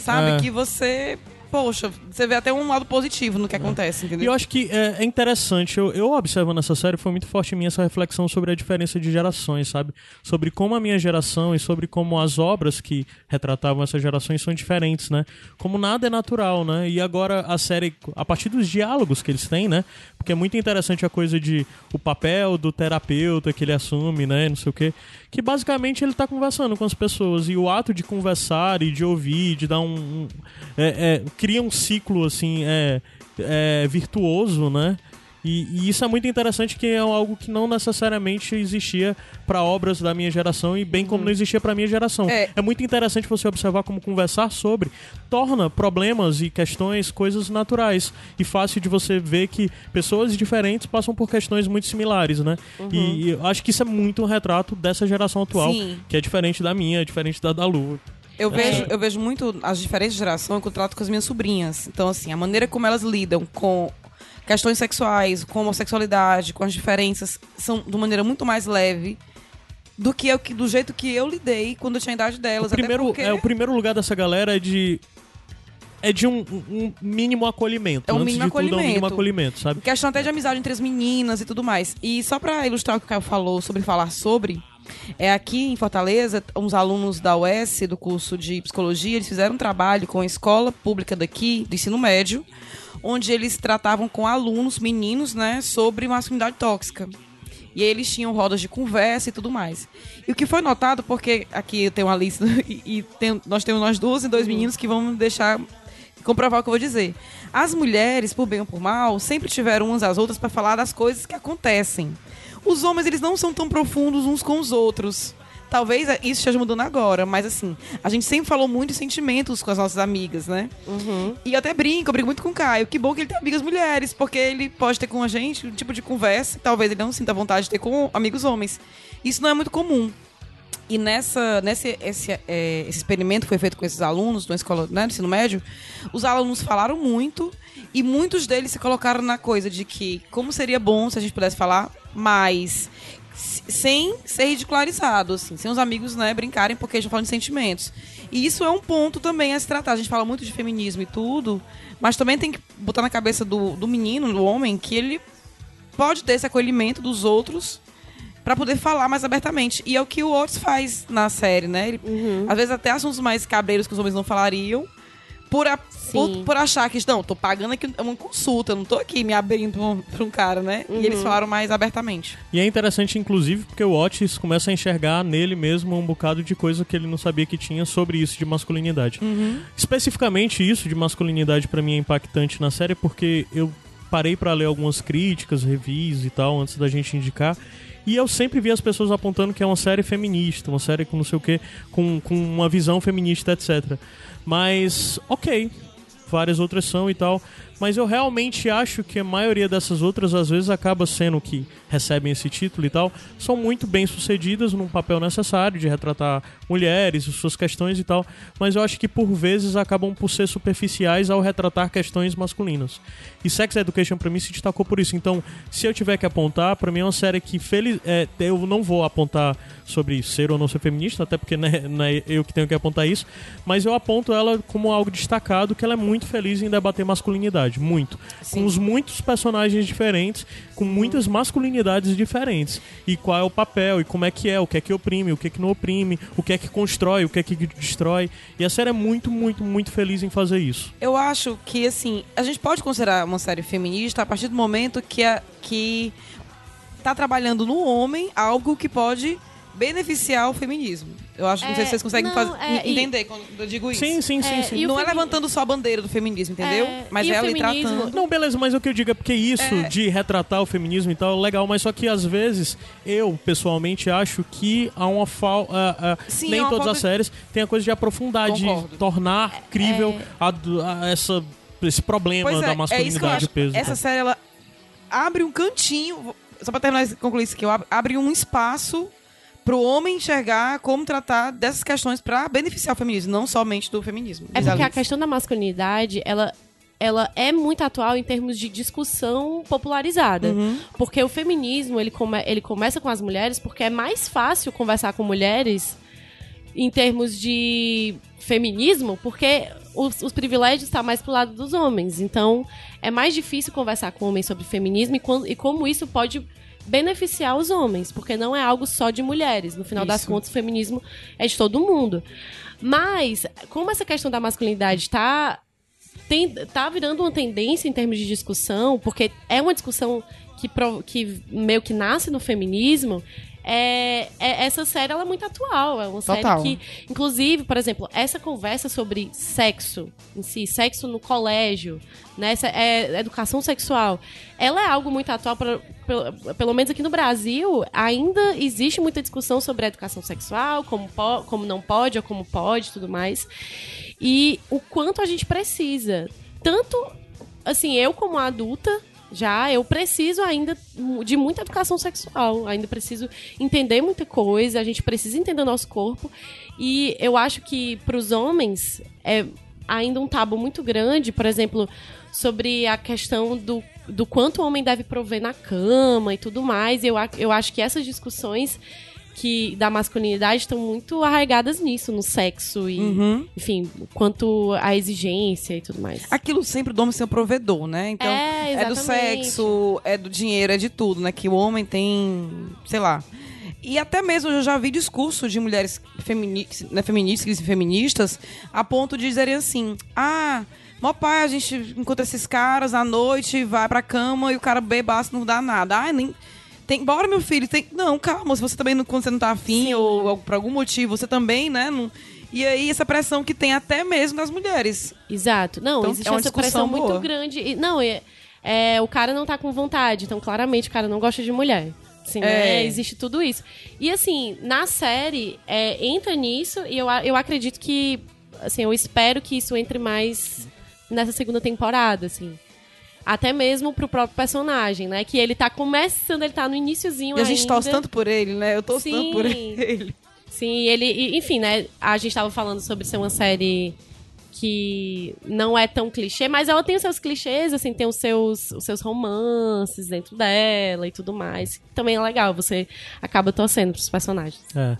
sabe? É. Que você poxa, você vê até um lado positivo no que acontece, E entendeu? eu acho que é, é interessante, eu, eu observo nessa série, foi muito forte em mim essa reflexão sobre a diferença de gerações, sabe? Sobre como a minha geração e sobre como as obras que retratavam essas gerações são diferentes, né? Como nada é natural, né? E agora a série, a partir dos diálogos que eles têm, né? Porque é muito interessante a coisa de o papel do terapeuta que ele assume, né? Não sei o quê. Que basicamente ele tá conversando com as pessoas. E o ato de conversar e de ouvir, de dar um. um- é- é, cria um ciclo, assim, é, é, virtuoso, né? E, e isso é muito interessante, que é algo que não necessariamente existia para obras da minha geração e bem como não existia para minha geração. É. É. muito interessante você observar como conversar sobre torna problemas e questões coisas naturais e fácil de você ver que pessoas diferentes passam por questões muito similares, né? E, e eu acho que isso é muito um retrato dessa geração atual, Sim. que é diferente da minha, é diferente da da Lu. Eu vejo, eu vejo muito as diferentes gerações eu trato com as minhas sobrinhas. Então, assim, a maneira como elas lidam com questões sexuais, com homossexualidade, com as diferenças, são de maneira muito mais leve do que eu, que- do jeito que eu lidei quando eu tinha a idade O delas. até primeiro, porque é, o primeiro lugar dessa galera é de. É de um, um mínimo acolhimento. É um Antes mínimo de tudo, é um mínimo acolhimento. acolhimento, sabe? Questão até de amizade entre as meninas e tudo mais. E só pra ilustrar o que o Caio falou sobre falar sobre, é aqui em Fortaleza, uns alunos da UES, do curso de psicologia, eles fizeram um trabalho com a escola pública daqui, do ensino médio, onde eles tratavam com alunos, meninos, né, sobre masculinidade tóxica. E aí eles tinham rodas de conversa e tudo mais. E o que foi notado, porque aqui eu tenho uma lista *laughs* e, e tem- nós temos nós duas e dois meninos que vão deixar comprovar o que eu vou dizer. As mulheres, por bem ou por mal, sempre tiveram umas às outras para falar das coisas que acontecem. Os homens, eles não são tão profundos uns com os outros. Talvez isso esteja mudando agora, mas assim, a gente sempre falou muito de sentimentos com as nossas amigas, né? E eu até brinco, eu brinco muito com o Caio. Que bom que ele tem amigas mulheres, porque ele pode ter com a gente um tipo de conversa que talvez ele não sinta vontade de ter com amigos homens. Isso não é muito comum. E nessa, nesse esse, é, esse experimento que foi feito com esses alunos na escola né, do ensino médio, os alunos falaram muito e muitos deles se colocaram na coisa de que como seria bom se a gente pudesse falar mais sem ser ridicularizado, assim, sem os amigos né, brincarem porque tá falando de sentimentos. E isso é um ponto também a se tratar. A gente fala muito de feminismo e tudo, mas também tem que botar na cabeça do, do menino, do homem, que ele pode ter esse acolhimento dos outros Pra poder falar mais abertamente. E é o que o Otis faz na série, né? Ele, Às vezes até assuntos mais cabreiros que os homens não falariam. Por, a- por, por achar que, não, tô pagando aqui uma consulta, eu não tô aqui me abrindo pra um, cara, né? E eles falaram mais abertamente. E é interessante, inclusive, porque o Otis começa a enxergar nele mesmo um bocado de coisa que ele não sabia que tinha sobre isso de masculinidade. Especificamente isso de masculinidade pra mim é impactante na série porque eu parei pra ler algumas críticas, reviews e tal antes da gente indicar. E eu sempre vi as pessoas apontando que é uma série feminista, uma série com não sei o que, com, com uma visão feminista, etc. Mas, ok, várias outras são e tal. Mas eu realmente acho que a maioria dessas outras, às vezes, acaba sendo que recebem esse título e tal, são muito bem sucedidas num papel necessário de retratar mulheres, as suas questões e tal. Mas eu acho que por vezes acabam por ser superficiais ao retratar questões masculinas. E Sex Education pra mim se destacou por isso. Então, se eu tiver que apontar, pra mim é uma série que feliz, é, eu não vou apontar sobre ser ou não ser feminista, até porque né, não é eu que tenho que apontar isso, mas eu aponto ela como algo destacado, que ela é muito feliz em debater masculinidade, muito. Com os muitos personagens diferentes, com muitas masculinidades diferentes. E qual é o papel, e como é que é, o que é que oprime, o que é que não oprime, o que é que constrói, o que é que destrói. E a série é muito, muito, muito feliz em fazer isso. Eu acho que, assim, a gente pode considerar uma série feminista a partir do momento que, a, que tá trabalhando no homem algo que pode beneficiar o feminismo. Eu acho, não sei É, se vocês conseguem não, fazer, é, e- entender quando eu digo isso. Sim, sim, sim, É, sim. e não é femi- levantando só a bandeira do feminismo, entendeu? É, Mas e é ali feminismo- tratando. Não, beleza, mas o que eu digo é porque isso É. de retratar o feminismo e tal é legal, mas só que às vezes eu, pessoalmente, acho que há uma falta. Sim, nem é uma todas falta- as séries têm a coisa de aprofundar, Concordo. de tornar crível a a essa, esse problema Pois da é, é isso masculinidade e peso. Essa série, ela abre um cantinho, só pra terminar e concluir isso aqui, eu ab- abre um espaço pro homem enxergar como tratar dessas questões pra beneficiar o feminismo, não somente do feminismo. É porque a questão da masculinidade, ela, ela é muito atual em termos de discussão popularizada. Uhum. Porque o feminismo, ele, come, ele começa com as mulheres porque é mais fácil conversar com mulheres em termos de feminismo, porque os, os privilégios estão mais pro lado dos homens. Então, é mais difícil conversar com homens sobre feminismo e, quando- e como isso pode beneficiar os homens, porque não é algo só de mulheres. No final das Isso. contas, o feminismo é de todo mundo. Mas, como essa questão da masculinidade está tá virando uma tendência em termos de discussão, porque é uma discussão que, que meio que nasce no feminismo. É, é- essa série ela é muito atual. É uma Total. série que, inclusive, por exemplo, essa conversa sobre sexo em si, sexo no colégio, né, essa é, educação sexual, ela é algo muito atual. pra- pelo, pelo menos aqui no Brasil, ainda existe muita discussão sobre a educação sexual, como, po- como não pode ou como pode, e tudo mais. E o quanto a gente precisa. Tanto, assim, eu como adulta, já, eu preciso ainda de muita educação sexual. Ainda preciso entender muita coisa, a gente precisa entender o nosso corpo. E eu acho que para os homens é ainda um tabu muito grande, por exemplo, sobre a questão do, do quanto o homem deve prover na cama e tudo mais. Eu, eu acho que essas discussões que da masculinidade estão muito arraigadas nisso, no sexo e, Uhum. enfim, quanto à exigência e tudo mais. Aquilo sempre do homem ser o provedor, né? Então, É, é do sexo, é do dinheiro, é de tudo, né? Que o homem tem, sei lá. E até mesmo eu já vi discurso de mulheres femini né, feministas e feministas a ponto de dizerem assim: ah, mó pai, a gente encontra esses caras à noite, vai pra cama e o cara bebaço não dá nada. Ah, nem. Tem, bora, meu filho. Tem, não, calma, se você também não, quando você não tá afim ou, ou por algum motivo, você também, né? Não, e aí, essa pressão que tem até mesmo nas mulheres. Exato. Não, Então, existe é essa pressão muito boa. grande. E, não, é, é, o cara não tá com vontade, então claramente o cara não gosta de mulher. Assim, É. né? Existe tudo isso. E assim, na série, é, entra nisso e eu, eu acredito que. Assim, eu espero que isso entre mais nessa segunda temporada, assim. Até mesmo pro próprio personagem, né? Que ele tá começando, ele tá no iniciozinho E a gente ainda. torce tanto por ele, né? Eu torço tanto por ele. Sim, ele, e, enfim, né? A gente tava falando sobre ser uma série que não é tão clichê, mas ela tem os seus clichês, assim, tem os seus, os seus romances dentro dela e tudo mais. Também é legal, você acaba torcendo pros personagens. É.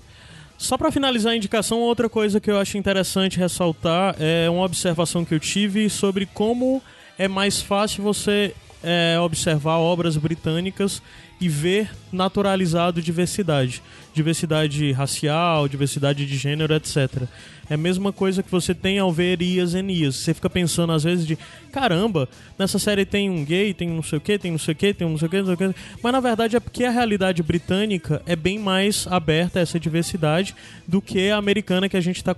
Só pra finalizar a indicação, outra coisa que eu acho interessante ressaltar é uma observação que eu tive sobre como é mais fácil você é, observar obras britânicas e ver naturalizado diversidade. Diversidade racial, diversidade de gênero, etc. É a mesma coisa que você tem ao ver Ias e Nias. Você fica pensando às vezes de caramba, nessa série tem um gay, tem não sei o que, tem não sei o que, tem não sei o que, não sei o que. Mas na verdade é porque a realidade britânica é bem mais aberta a essa diversidade do que a americana que a gente está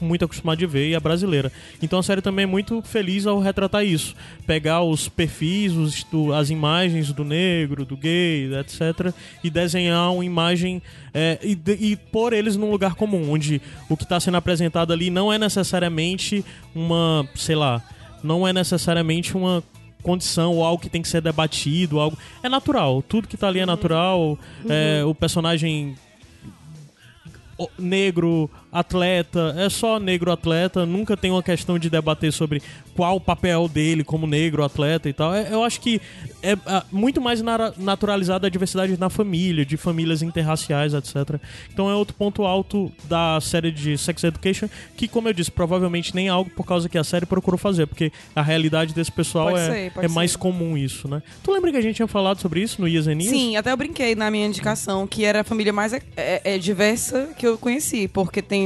muito acostumado de ver e a brasileira. Então a série também é muito feliz ao retratar isso. Pegar os perfis, os, as imagens do negro, do gay, etc. e desenhar uma imagem é, e, e pôr eles num lugar comum, onde o que está sendo apresentado ali não é necessariamente uma, sei lá, não é necessariamente uma condição ou algo que tem que ser debatido, algo. É natural, tudo que tá ali é natural, é, o personagem o- negro atleta, é só negro atleta, nunca tem uma questão de debater sobre qual o papel dele como negro atleta e tal. É- eu acho que é ah, muito mais naturalizada a diversidade na família, de famílias interraciais, etc. Então é outro ponto alto da série de Sex Education, que, como eu disse, provavelmente nem é algo por causa que a série procurou fazer, porque a realidade desse pessoal Pode é, ser, é mais comum isso, né? Tu lembra que a gente tinha falado sobre isso no Years and? Sim, até eu brinquei na minha indicação que era a família mais é, é, é, diversa que eu conheci, porque tem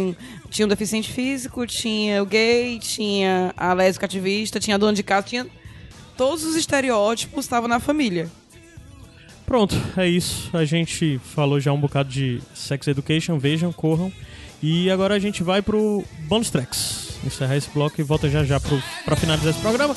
tinha um deficiente físico, tinha o gay, tinha a lésbica ativista, tinha a dona de casa, tinha todos os estereótipos estavam na família. Pronto, é isso. A gente falou já um bocado de Sex Education, vejam, corram. E agora a gente vai pro bonus tracks. Encerrar esse bloco e volta já já pro, pra finalizar esse programa.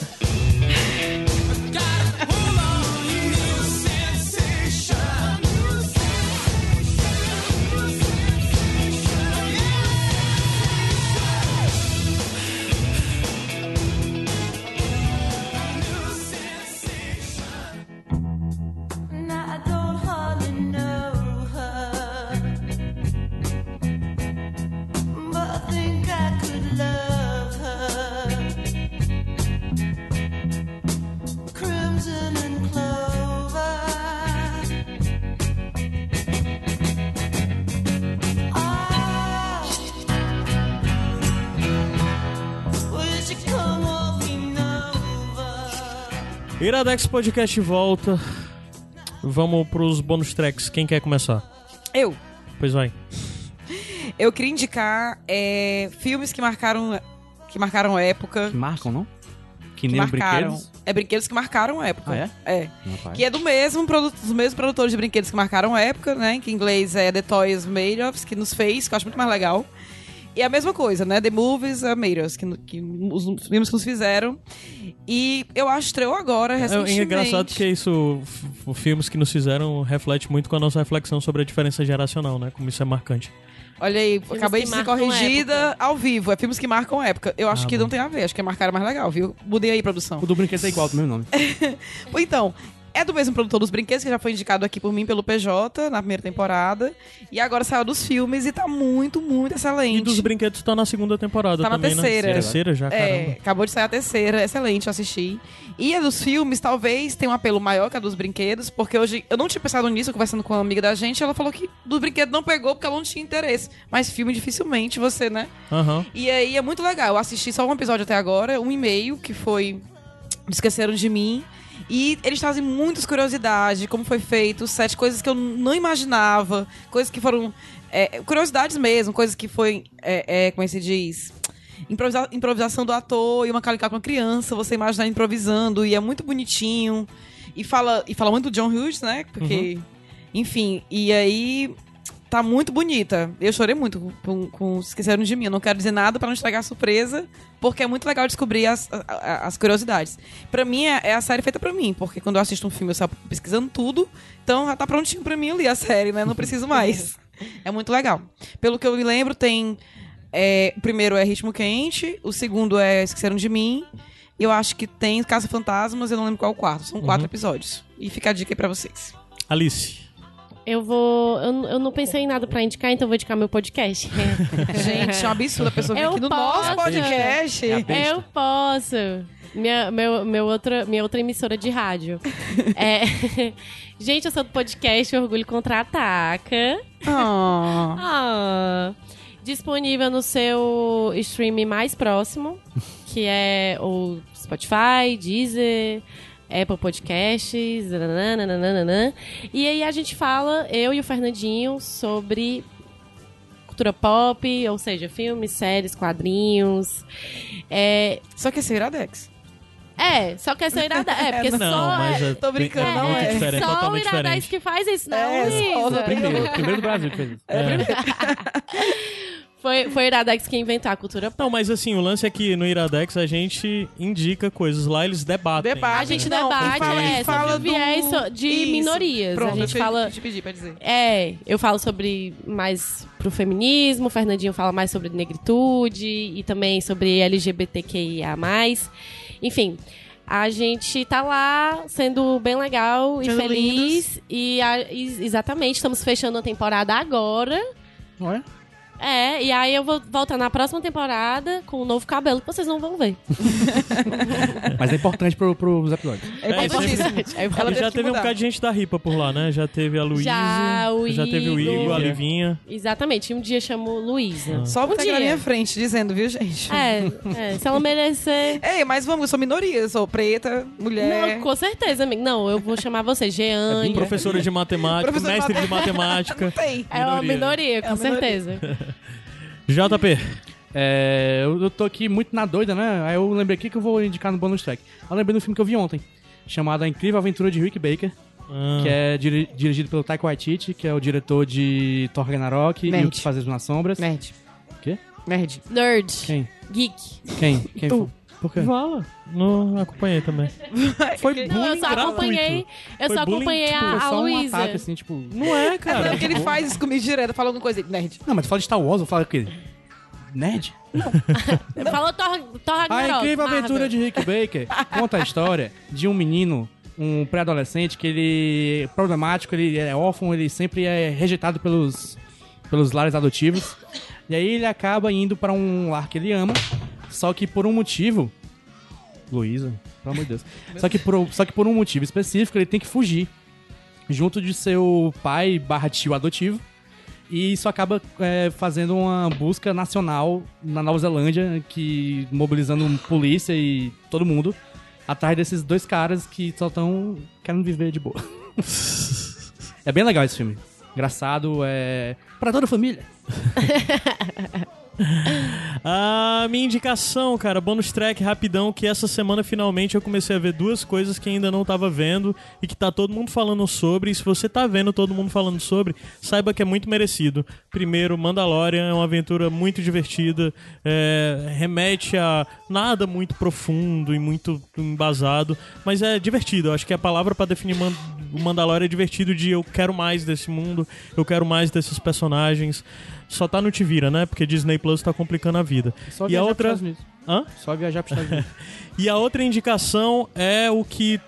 Iradex Podcast volta. Vamos pros bônus tracks. Quem quer começar? Eu. Pois vai. Eu queria indicar é, filmes que marcaram, que marcaram época. Que marcam, não? Que Que nem marcaram. brinquedos. É brinquedos que marcaram época. Ah, é? É. Rapaz. Que é do mesmo produ- dos mesmos produtores de brinquedos que marcaram época, né? Que em inglês é The Toys Made Of, que nos fez, que eu acho muito mais legal. E é a mesma coisa, né? The Movies Made Us, que, que os filmes que nos fizeram. E eu acho estreou agora, É, recentemente. é engraçado que isso, f- filmes que nos fizeram, reflete muito com a nossa reflexão sobre a diferença geracional, né? Como isso é marcante. Olha aí, Filmes acabei de ser corrigida ao vivo. É filmes que marcam época. Eu acho Ah, que bom. não tem a ver, acho que é marcar é mais legal, viu? Mudei aí, produção. O do brinquedo é igual, do mesmo nome. *laughs* Então, é do mesmo produtor dos brinquedos, que já foi indicado aqui por mim pelo PJ na primeira temporada. E agora saiu dos filmes e tá muito, muito excelente. E dos brinquedos tá na segunda temporada Tá na também, terceira. né? Terceira já, É, caramba. acabou de sair a terceira, excelente, eu assisti. E a dos filmes, talvez tenha um apelo maior que a dos brinquedos, porque hoje eu não tinha pensado nisso, conversando com uma amiga da gente, ela falou que do brinquedo não pegou porque ela não tinha interesse. Mas filme dificilmente você, né? Aham. E aí é muito legal. Eu assisti só um episódio até agora, um e meio, que foi Esqueceram de Mim. E eles trazem muitas curiosidades de como foi feito, o set, coisas que eu não imaginava, coisas que foram. é, curiosidades mesmo, coisas que foi. É, é, como é que se diz? Improvisa- improvisação do ator e uma calicar com uma criança, você imaginar improvisando, e é muito bonitinho. E fala, e fala muito do John Hughes, né? Porque. Enfim, e aí tá muito bonita. Eu chorei muito com, com, Esqueceram de Mim. Eu não quero dizer nada pra não estragar a surpresa, porque é muito legal descobrir as, a- a- as curiosidades. Pra mim, é, é a série feita pra mim, porque quando eu assisto um filme, eu saio pesquisando tudo, então já tá prontinho pra mim ali a série, né? Não preciso mais. *laughs* É muito legal. Pelo que eu me lembro, tem. é, o primeiro é Ritmo Quente, o segundo é Esqueceram de Mim. e Eu acho que tem Caça Fantasmas, eu não lembro qual é o quarto. São quatro episódios. E fica a dica aí pra vocês. Alice. Eu vou. Eu, eu não pensei em nada pra indicar, então eu vou indicar meu podcast. *laughs* Gente, é um absurdo a pessoa vir Eu aqui no posso. nosso podcast. É. Eu posso. Minha, meu, meu outra, minha outra emissora de rádio. *laughs* É, *laughs* gente, eu sou do podcast Orgulho Contra-Ataca. Ah. Ah, disponível no seu stream mais próximo, que é o Spotify, Deezer, Apple Podcasts, nananana. e aí a gente fala, eu e o Fernandinho, sobre cultura pop, ou seja, filmes, séries, quadrinhos. É, Só que esse é o Iradex. é só que essa irada. *laughs* É, porque Não, só. mas é, tô brincando, é não é. diferente, só o Iradex diferente. que faz isso, não, É, só Luísa. o Primeiro, primeiro do Brasil que fez isso. *laughs* Foi, foi o Iradex que inventou a cultura pop. Não, mas assim, o lance é que no Iradex a gente indica coisas, lá eles debatem. Debate. A gente Não, debate fala- é, fala sobre do- viés de Isso. minorias. Pronto, a gente eu te- fala. te pedi pra dizer. É, eu falo sobre mais pro feminismo, o Fernandinho fala mais sobre negritude e também sobre LGBTQIA. Enfim, a gente tá lá sendo bem legal e feliz. E a- exatamente, estamos fechando a temporada agora. Olha. É, e aí eu vou voltar na próxima temporada com um novo cabelo que vocês não vão ver. *laughs* Mas é importante pro, pros episódios. É É, importantíssimo. Aí eu Ela já teve um bocado de gente da Ripa por lá, né? Já teve a Luísa. Já, o já teve o Igor. A Livinha. Exatamente, um dia chamo Luísa. Só um tá na dia. minha frente, dizendo, viu, gente? É, é, se ela merecer. *laughs* Ei, mas vamos, eu sou minoria, eu sou preta, mulher. Não, com certeza, amigo. Não, eu vou chamar você, Jeane. Professora de matemática, Professora de mestre de matemática. Tem. É uma Minoria. com É uma minoria. *laughs* JP. É, eu, eu tô aqui muito na doida, né? Aí eu lembrei aqui que eu vou indicar no bonus track. Eu lembrei do filme que eu vi ontem, chamado A Incrível Aventura de Rick Baker, Ah, que é diri- dirigido pelo Taika Waititi, que é o diretor de Thor Ragnarok e Nerd. O Que Fazes nas Sombras. Nerd. Quê? Nerd. Nerd. Quem? Geek. Quem? Quem Tu. foi? Por quê? Fala. Não acompanhei também. *laughs* Foi Não, eu bullying só gratuito. acompanhei. Eu Foi só bullying, acompanhei tipo, a, a só um Luísa. ataque, assim, tipo... Não é, cara. Porque ele faz isso comigo direto, fala alguma coisa. Nerd. Não, mas tu fala de Star Wars, eu falo o quê? Nerd? *laughs* Falou Thor, Thor A Ragnarok. incrível Marvel. aventura de Rick Baker conta a história de um menino, um pré-adolescente, que ele é problemático, ele é órfão, ele sempre é rejeitado pelos, pelos lares adotivos. E aí ele acaba indo pra um lar que ele ama, só que por um motivo. Luísa, pelo amor de Deus. Só que, por, só que por um motivo específico ele tem que fugir junto de seu pai barra tio adotivo. E isso acaba é, fazendo uma busca nacional na Nova Zelândia, que mobilizando polícia e todo mundo. atrás desses dois caras que só estão querendo viver de boa. *laughs* é bem legal esse filme. Engraçado, é. Pra toda a família. *laughs* A *laughs* minha indicação, cara, bônus track rapidão, que essa semana finalmente eu comecei a ver duas coisas que ainda não tava vendo e que tá todo mundo falando sobre. E se você tá vendo todo mundo falando sobre, saiba que é muito merecido. Primeiro, Mandalorian é uma aventura muito divertida, é, remete a nada muito profundo e muito embasado, mas é divertido. Eu acho que a palavra pra definir Man- o Mandalorian é divertido de eu quero mais desse mundo, eu quero mais desses personagens. Só tá no Te Vira, né? Porque Disney Plus tá complicando a vida. Só e a outra. pros Estados Unidos. Hã? Só viajar pros Estados Unidos. *laughs* E a outra indicação é o que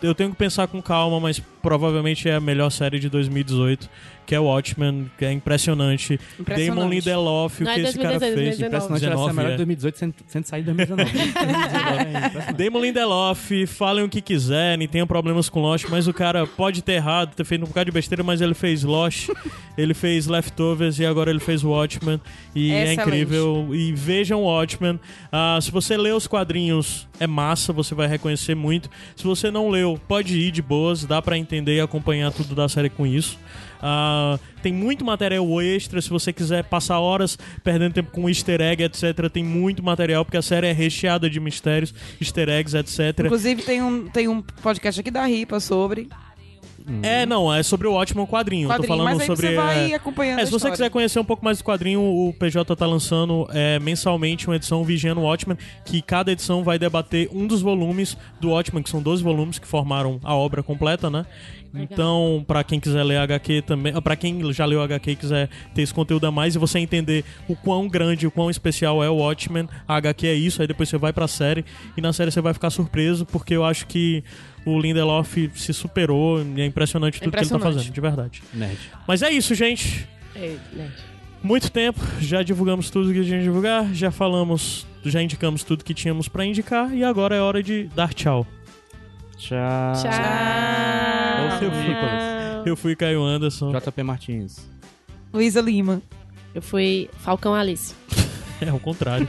eu tenho que pensar com calma, mas provavelmente é a melhor série de 2018, que é Watchmen, que é impressionante. Impressionante. Damon Lindelof, o Não que é esse cara 2018, fez. 2019. Impressionante 19, melhor é. de 2018 sem, sem sair de 2019. É, impressionante. Damon Lindelof, falem o que quiserem, tenham problemas com Lost, mas o cara pode ter errado, ter feito um bocado de besteira, mas ele fez Lost, ele fez Leftovers e agora ele fez Watchmen. E é Excelente. incrível. E vejam Watchmen. Ah, se você lê os quadrinhos, é massa, você vai reconhecer muito. Se você não leu, pode ir de boas, dá pra entender e acompanhar tudo da série com isso. Ah, tem muito material extra, se você quiser passar horas perdendo tempo com easter egg, etc. Tem muito material, porque a série é recheada de mistérios, easter eggs, etc. Inclusive, tem um, tem um podcast aqui da Ripa sobre. É, não, é sobre o ótimo quadrinho. Eu Tô Quadrinho, falando mas aí sobre. você vai é, acompanhando É, a se você quiser conhecer um pouco mais do quadrinho, o PJ tá lançando é, mensalmente uma edição Vigiando o Watchmen, que cada edição vai debater um dos volumes do Watchmen, que são 12 volumes que formaram a obra completa, né? Então, pra quem quiser ler HQ também, pra quem já leu HQ e quiser ter esse conteúdo a mais e você entender o quão grande, o quão especial é o Watchmen, a HQ é isso, aí depois você vai pra série e na série você vai ficar surpreso, porque eu acho que o Lindelof se superou e é impressionante tudo que ele tá fazendo, de verdade. Nerd. Mas é isso, gente. É, né? Muito tempo, já divulgamos tudo que tinha que divulgar, já falamos, já indicamos tudo que tínhamos pra indicar e agora é hora de dar tchau. Tchau. Foi, Tchau. Eu fui Caio Anderson. JP Martins. Luísa Lima. Eu fui Falcão Alice. *laughs* É o contrário.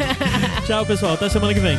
*laughs* tchau, pessoal. Até semana que vem.